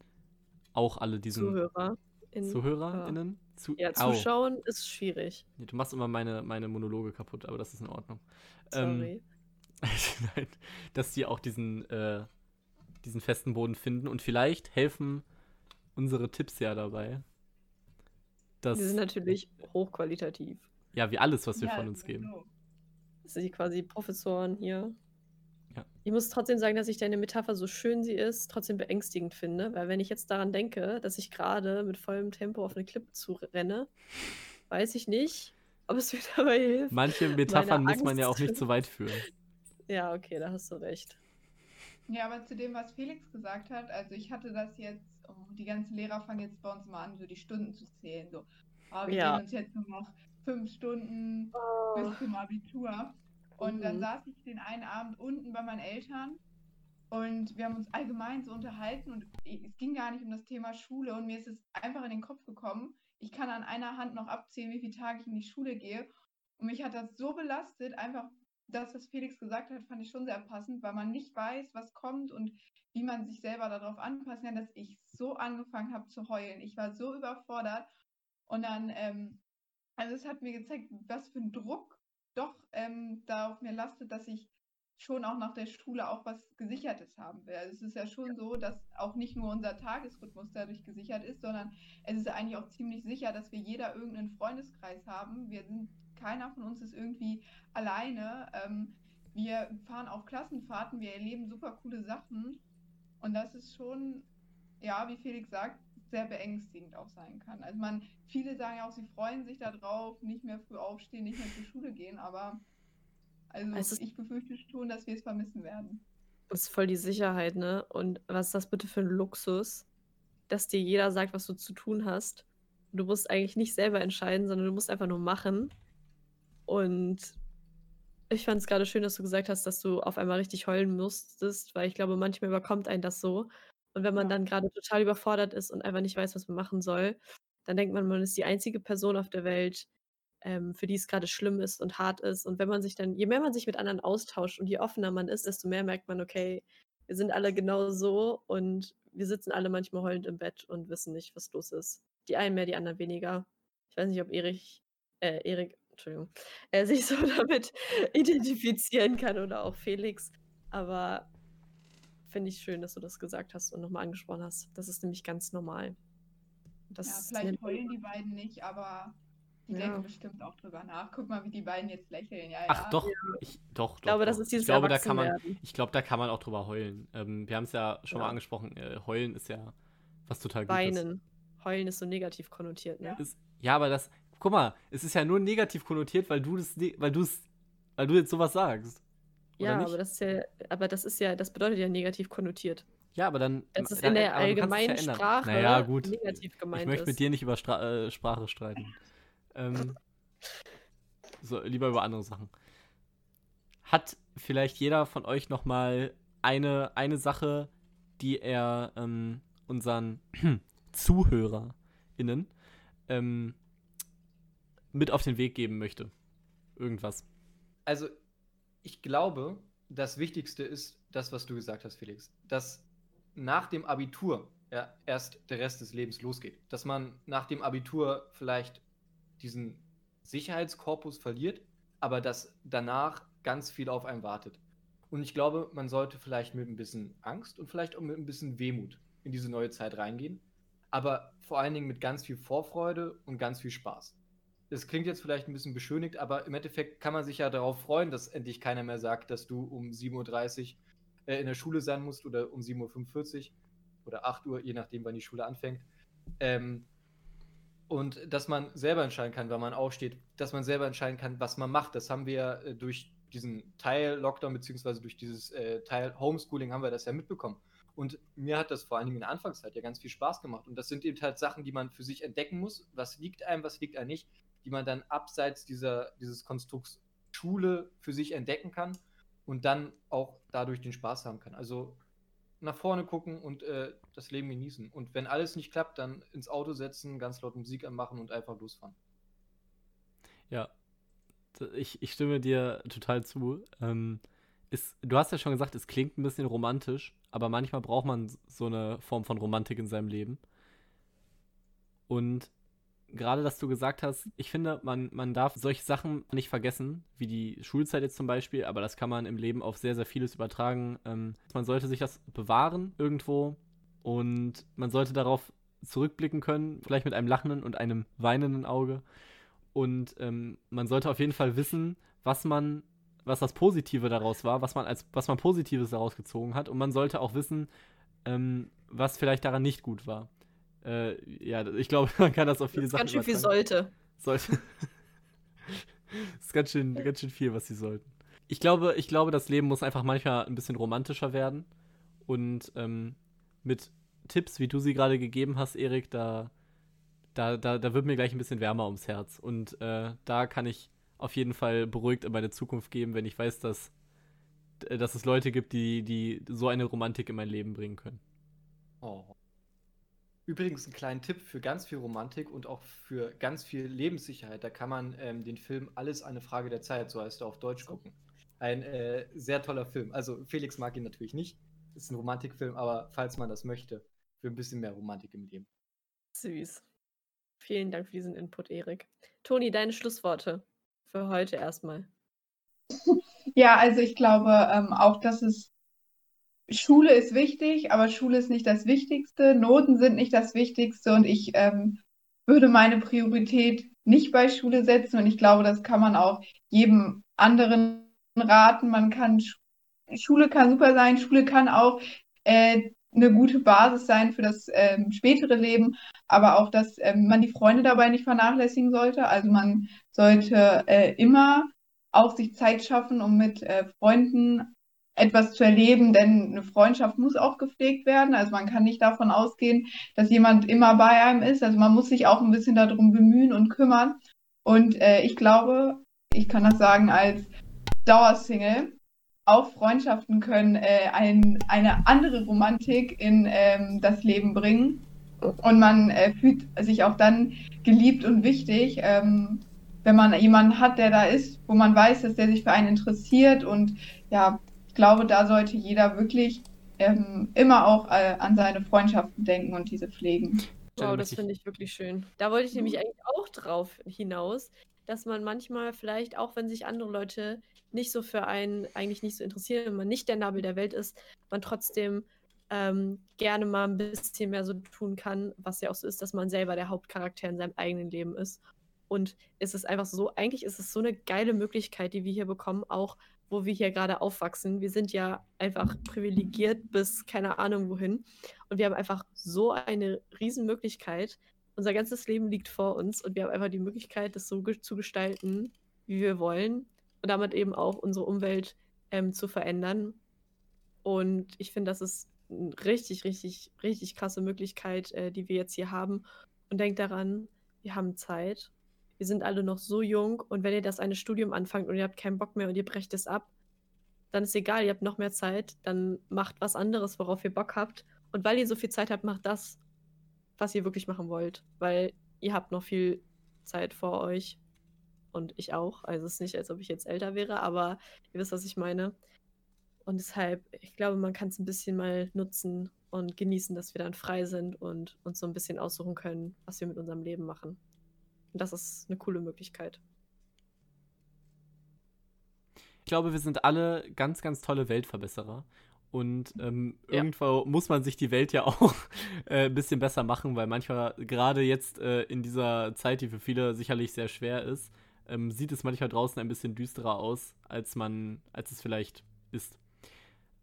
auch alle diesen. Zuhörer. In, ZuhörerInnen? Zu Ja, Au. zuschauen ist schwierig. Du machst immer meine, meine Monologe kaputt, aber das ist in Ordnung. Ähm, Sorry. Nein, dass die auch diesen, äh, diesen festen Boden finden und vielleicht helfen unsere Tipps ja dabei. Dass, die sind natürlich hochqualitativ. ja, wie alles, was wir Ja, von uns geben. so. Das sind die quasi Professoren hier. Ja. Ich muss trotzdem sagen, dass ich deine Metapher, so schön sie ist, trotzdem beängstigend finde. Weil wenn ich jetzt daran denke, dass ich gerade mit vollem Tempo auf eine Klippe zu renne, weiß ich nicht, ob es mir dabei hilft. Manche Metaphern muss man ja auch nicht zu- so weit führen. Ja, okay, da hast du recht. Ja, aber zu dem, was Felix gesagt hat, also ich hatte das jetzt, oh, die ganzen Lehrer fangen jetzt bei uns mal an, so die Stunden zu zählen. So, ah, wir Ja. geben uns jetzt nur noch fünf Stunden bis zum Abitur. Und dann Mhm. saß ich den einen Abend unten bei meinen Eltern und wir haben uns allgemein so unterhalten und es ging gar nicht um das Thema Schule und mir ist es einfach in den Kopf gekommen, ich kann an einer Hand noch abzählen, wie viele Tage ich in die Schule gehe. Und mich hat das so belastet, einfach das, was Felix gesagt hat, fand ich schon sehr passend, weil man nicht weiß, was kommt und wie man sich selber darauf anpassen kann, dass ich so angefangen habe zu heulen. Ich war so überfordert und dann, ähm, also es hat mir gezeigt, was für ein Druck doch ähm, da auf mir lastet, dass ich schon auch nach der Schule auch was Gesichertes haben will. Also es ist ja schon so, dass auch nicht nur unser Tagesrhythmus dadurch gesichert ist, sondern es ist eigentlich auch ziemlich sicher, dass wir jeder irgendeinen Freundeskreis haben. Wir sind, keiner von uns ist irgendwie alleine. Ähm, wir fahren auf Klassenfahrten, wir erleben super coole Sachen. Und das ist schon, ja, wie Felix sagt, sehr beängstigend auch sein kann. Also man, viele sagen ja auch, sie freuen sich darauf, nicht mehr früh aufstehen, nicht mehr zur Schule gehen, aber also ist- ich befürchte schon, dass wir es vermissen werden. Das ist voll die Sicherheit, ne? Und was ist das bitte für ein Luxus, dass dir jeder sagt, was du zu tun hast. Du musst eigentlich nicht selber entscheiden, sondern du musst einfach nur machen. Und ich fand es gerade schön, dass du gesagt hast, dass du auf einmal richtig heulen musstest, weil ich glaube, manchmal überkommt einen das so. Und wenn man Ja. dann gerade total überfordert ist und einfach nicht weiß, was man machen soll, dann denkt man, man ist die einzige Person auf der Welt, ähm, für die es gerade schlimm ist und hart ist. Und wenn man sich dann, je mehr man sich mit anderen austauscht und je offener man ist, desto mehr merkt man, okay, wir sind alle genau so und wir sitzen alle manchmal heulend im Bett und wissen nicht, was los ist. Die einen mehr, die anderen weniger. Ich weiß nicht, ob Erich, äh, Erik, Entschuldigung, äh, sich so damit identifizieren kann oder auch Felix. Aber finde ich schön, dass du das gesagt hast und nochmal angesprochen hast. Das ist nämlich ganz normal. Das ja, vielleicht heulen die beiden nicht, aber die Ja. denken bestimmt auch drüber nach. Guck mal, wie die beiden jetzt lächeln. Ja, Ach ja. doch, ich, doch, doch. Ich glaube, das ist dieses ich glaube, da kann man. Ich glaube, da kann man auch drüber heulen. Ähm, wir haben es ja schon mal angesprochen. Äh, heulen ist ja was total Gutes. Weinen. Heulen ist so negativ konnotiert, ne? Ja. Ist, ja, aber das, guck mal, es ist ja nur negativ konnotiert, weil du das, ne- weil du es, weil du jetzt sowas sagst. Ja, nicht? aber das ist ja, aber das ist ja, das bedeutet ja negativ konnotiert. Ja, aber dann. Das ist dann, in der es ja allgemeinen. Sprache Naja, gut. negativ gemeint Ich möchte ist. mit dir nicht über Stra äh, Sprache streiten. ähm, so, lieber über andere Sachen. Hat vielleicht jeder von euch noch mal eine, eine Sache, die er ähm, unseren ZuhörerInnen ähm, mit auf den Weg geben möchte? Irgendwas. Also, ich glaube, das Wichtigste ist das, was du gesagt hast, Felix. Dass nach dem Abitur ja, erst der Rest des Lebens losgeht. Dass man nach dem Abitur vielleicht diesen Sicherheitskorpus verliert, aber dass danach ganz viel auf einen wartet. Und ich glaube, man sollte vielleicht mit ein bisschen Angst und vielleicht auch mit ein bisschen Wehmut in diese neue Zeit reingehen, aber vor allen Dingen mit ganz viel Vorfreude und ganz viel Spaß. Das klingt jetzt vielleicht ein bisschen beschönigt, aber im Endeffekt kann man sich ja darauf freuen, dass endlich keiner mehr sagt, dass du um 7.30 Uhr äh, in der Schule sein musst oder um 7.45 Uhr oder 8 Uhr, je nachdem, wann die Schule anfängt. Ähm, und dass man selber entscheiden kann, wann man aufsteht, dass man selber entscheiden kann, was man macht. Das haben wir ja äh, durch diesen Teil Lockdown beziehungsweise durch dieses äh, Teil Homeschooling haben wir das ja mitbekommen. Und mir hat das vor allen Dingen in der Anfangszeit ja ganz viel Spaß gemacht. Und das sind eben halt Sachen, die man für sich entdecken muss. Was liegt einem, was liegt einem nicht, die man dann abseits dieser, dieses Konstrukts Schule für sich entdecken kann und dann auch dadurch den Spaß haben kann. Also nach vorne gucken und äh, das Leben genießen. Und wenn alles nicht klappt, dann ins Auto setzen, ganz laut Musik anmachen und einfach losfahren. Ja, ich, ich stimme dir total zu. Ähm, ist, du hast ja schon gesagt, es klingt ein bisschen romantisch, aber manchmal braucht man so eine Form von Romantik in seinem Leben. Und gerade, dass du gesagt hast, ich finde, man, man darf solche Sachen nicht vergessen, wie die Schulzeit jetzt zum Beispiel, aber das kann man im Leben auf sehr, sehr vieles übertragen. Ähm, man sollte sich das bewahren irgendwo und man sollte darauf zurückblicken können, vielleicht mit einem lachenden und einem weinenden Auge. Und ähm, man sollte auf jeden Fall wissen, was man, was das Positive daraus war, was man als, was man Positives daraus gezogen hat. Und man sollte auch wissen, ähm, was vielleicht daran nicht gut war. Äh, ja, ich glaube, man kann das auf viele das Sachen. Ganz schön viel sollte. Sollte. das ist ganz schön, ganz schön viel, was sie sollten. Ich glaube, ich glaube, das Leben muss einfach manchmal ein bisschen romantischer werden. Und ähm, mit Tipps, wie du sie gerade gegeben hast, Erik, da, da, da, da wird mir gleich ein bisschen wärmer ums Herz. Und äh, da kann ich auf jeden Fall beruhigt in meine Zukunft geben, wenn ich weiß, dass, dass es Leute gibt, die, die so eine Romantik in mein Leben bringen können. Oh. Übrigens ein kleiner Tipp für ganz viel Romantik und auch für ganz viel Lebenssicherheit. Da kann man ähm, den Film Alles eine Frage der Zeit, so heißt er auf Deutsch, gucken. Ein äh, sehr toller Film. Also Felix mag ihn natürlich nicht. Ist ein Romantikfilm, aber falls man das möchte, für ein bisschen mehr Romantik im Leben. Süß. Vielen Dank für diesen Input, Erik. Toni, deine Schlussworte für heute erstmal. Ja, also ich glaube ähm, auch, dass es Schule ist wichtig, aber Schule ist nicht das Wichtigste. Noten sind nicht das Wichtigste und ich ähm, würde meine Priorität nicht bei Schule setzen und ich glaube, das kann man auch jedem anderen raten. Man kann Schule kann super sein, Schule kann auch äh, eine gute Basis sein für das ähm, spätere Leben, aber auch, dass ähm, man die Freunde dabei nicht vernachlässigen sollte. Also man sollte äh, immer auch sich Zeit schaffen, um mit äh, Freunden etwas zu erleben, denn eine Freundschaft muss auch gepflegt werden. Also man kann nicht davon ausgehen, dass jemand immer bei einem ist. Also man muss sich auch ein bisschen darum bemühen und kümmern. Und äh, ich glaube, ich kann das sagen als Dauersingle, auch Freundschaften können äh, ein, eine andere Romantik in ähm, das Leben bringen. Und man äh, fühlt sich auch dann geliebt und wichtig, ähm, wenn man jemanden hat, der da ist, wo man weiß, dass der sich für einen interessiert. Und ja, ich glaube, da sollte jeder wirklich ähm, immer auch äh, an seine Freundschaften denken und diese pflegen. Wow, das finde ich wirklich schön. Da wollte ich nämlich eigentlich auch drauf hinaus, dass man manchmal vielleicht, auch wenn sich andere Leute nicht so für einen eigentlich nicht so interessieren, wenn man nicht der Nabel der Welt ist, man trotzdem ähm, gerne mal ein bisschen mehr so tun kann, was ja auch so ist, dass man selber der Hauptcharakter in seinem eigenen Leben ist. Und es ist einfach so, eigentlich ist es so eine geile Möglichkeit, die wir hier bekommen, auch wo wir hier gerade aufwachsen. Wir sind ja einfach privilegiert bis keine Ahnung wohin. Und wir haben einfach so eine Riesenmöglichkeit. Unser ganzes Leben liegt vor uns und wir haben einfach die Möglichkeit, das so zu gestalten, wie wir wollen und damit eben auch unsere Umwelt ähm, zu verändern. Und ich finde, das ist eine richtig, richtig, richtig krasse Möglichkeit, äh, die wir jetzt hier haben. Und denkt daran, wir haben Zeit. Wir sind alle noch so jung und wenn ihr das eine Studium anfangt und ihr habt keinen Bock mehr und ihr brecht es ab, dann ist egal, ihr habt noch mehr Zeit, dann macht was anderes, worauf ihr Bock habt. Und weil ihr so viel Zeit habt, macht das, was ihr wirklich machen wollt, weil ihr habt noch viel Zeit vor euch und ich auch. Also es ist nicht, als ob ich jetzt älter wäre, aber ihr wisst, was ich meine. Und deshalb, ich glaube, man kann es ein bisschen mal nutzen und genießen, dass wir dann frei sind und uns so ein bisschen aussuchen können, was wir mit unserem Leben machen. Und das ist eine coole Möglichkeit. Ich glaube, wir sind alle ganz, ganz tolle Weltverbesserer. Und ähm, ja. irgendwo muss man sich die Welt ja auch äh, ein bisschen besser machen, weil manchmal, gerade jetzt äh, in dieser Zeit, die für viele sicherlich sehr schwer ist, ähm, sieht es manchmal draußen ein bisschen düsterer aus, als man, als es vielleicht ist.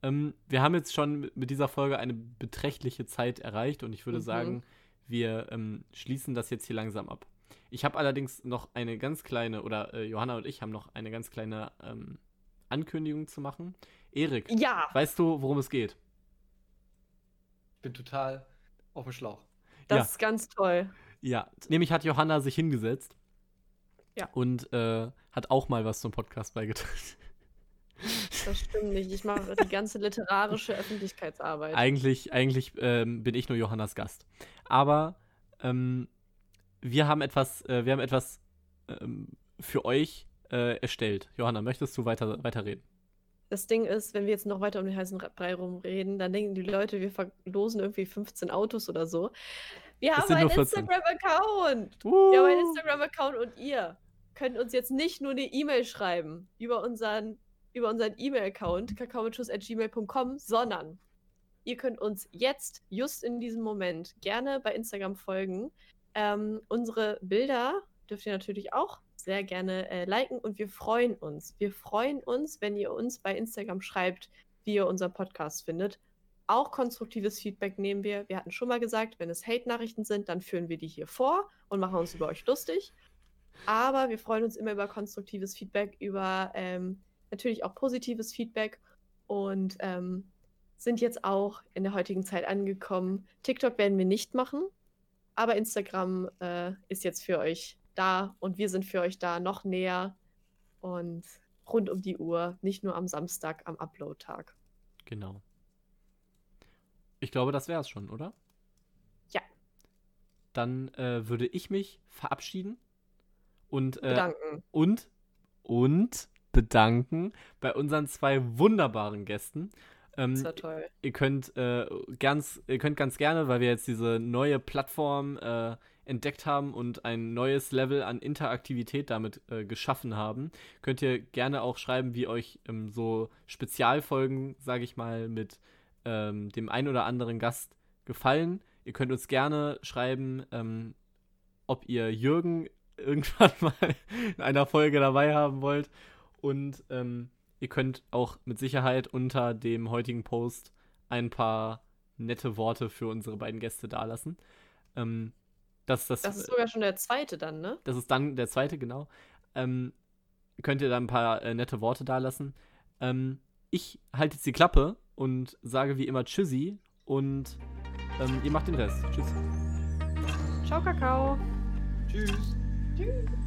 Ähm, wir haben jetzt schon mit dieser Folge eine beträchtliche Zeit erreicht und ich würde mhm. sagen, wir ähm, schließen das jetzt hier langsam ab. Ich habe allerdings noch eine ganz kleine, oder äh, Johanna und ich haben noch eine ganz kleine ähm, Ankündigung zu machen. Erik, ja. weißt du, worum es geht? Ich bin total auf dem Schlauch. Das ja. ist ganz toll. Ja, nämlich hat Johanna sich hingesetzt ja. Und äh, hat auch mal was zum Podcast beigetragen. Das stimmt nicht. Ich mache die ganze literarische Öffentlichkeitsarbeit. Eigentlich, eigentlich ähm, bin ich nur Johannas Gast. Aber ähm, wir haben etwas, äh, wir haben etwas ähm, für euch äh, erstellt. Johanna, möchtest du weiter, weiterreden? Das Ding ist, wenn wir jetzt noch weiter um den heißen Brei rumreden, dann denken die Leute, wir verlosen irgendwie 15 Autos oder so. Wir haben einen nur 14. Instagram-Account. Uh. Wir haben einen Instagram-Account und ihr könnt uns jetzt nicht nur eine E-Mail schreiben über unseren über unseren E-Mail-Account kakaomitschuss.gmail.com, sondern ihr könnt uns jetzt, just in diesem Moment, gerne bei Instagram folgen. Ähm, unsere Bilder dürft ihr natürlich auch sehr gerne äh, liken und wir freuen uns. Wir freuen uns, wenn ihr uns bei Instagram schreibt, wie ihr unseren Podcast findet. Auch konstruktives Feedback nehmen wir. Wir hatten schon mal gesagt, wenn es Hate-Nachrichten sind, dann führen wir die hier vor und machen uns über euch lustig. Aber wir freuen uns immer über konstruktives Feedback, über ähm, natürlich auch positives Feedback und ähm, sind jetzt auch in der heutigen Zeit angekommen. TikTok werden wir nicht machen, aber Instagram äh, ist jetzt für euch da und wir sind für euch da noch näher und rund um die Uhr, nicht nur am Samstag am Upload-Tag. Genau. Ich glaube, das wäre es schon, oder? Ja. Dann äh, würde ich mich verabschieden und, äh, Bedanken. und, und bedanken bei unseren zwei wunderbaren Gästen. Ähm, Das war toll. ihr könnt äh, ganz, ihr könnt ganz gerne, weil wir jetzt diese neue Plattform äh, entdeckt haben und ein neues Level an Interaktivität damit äh, geschaffen haben, könnt ihr gerne auch schreiben, wie euch ähm, so Spezialfolgen, sage ich mal, mit ähm, dem ein oder anderen Gast gefallen. Ihr könnt uns gerne schreiben, ähm, ob ihr Jürgen irgendwann mal in einer Folge dabei haben wollt. Und ähm, ihr könnt auch mit Sicherheit unter dem heutigen Post ein paar nette Worte für unsere beiden Gäste dalassen. Ähm, das, das, Das ist sogar schon der zweite dann, ne? das ist dann der zweite, genau. Ähm, könnt ihr da ein paar äh, nette Worte dalassen. Ähm, ich halte jetzt die Klappe und sage wie immer Tschüssi und ähm, ihr macht den Rest. Tschüss. Ciao, Kakao. Tschüss. Tschüss.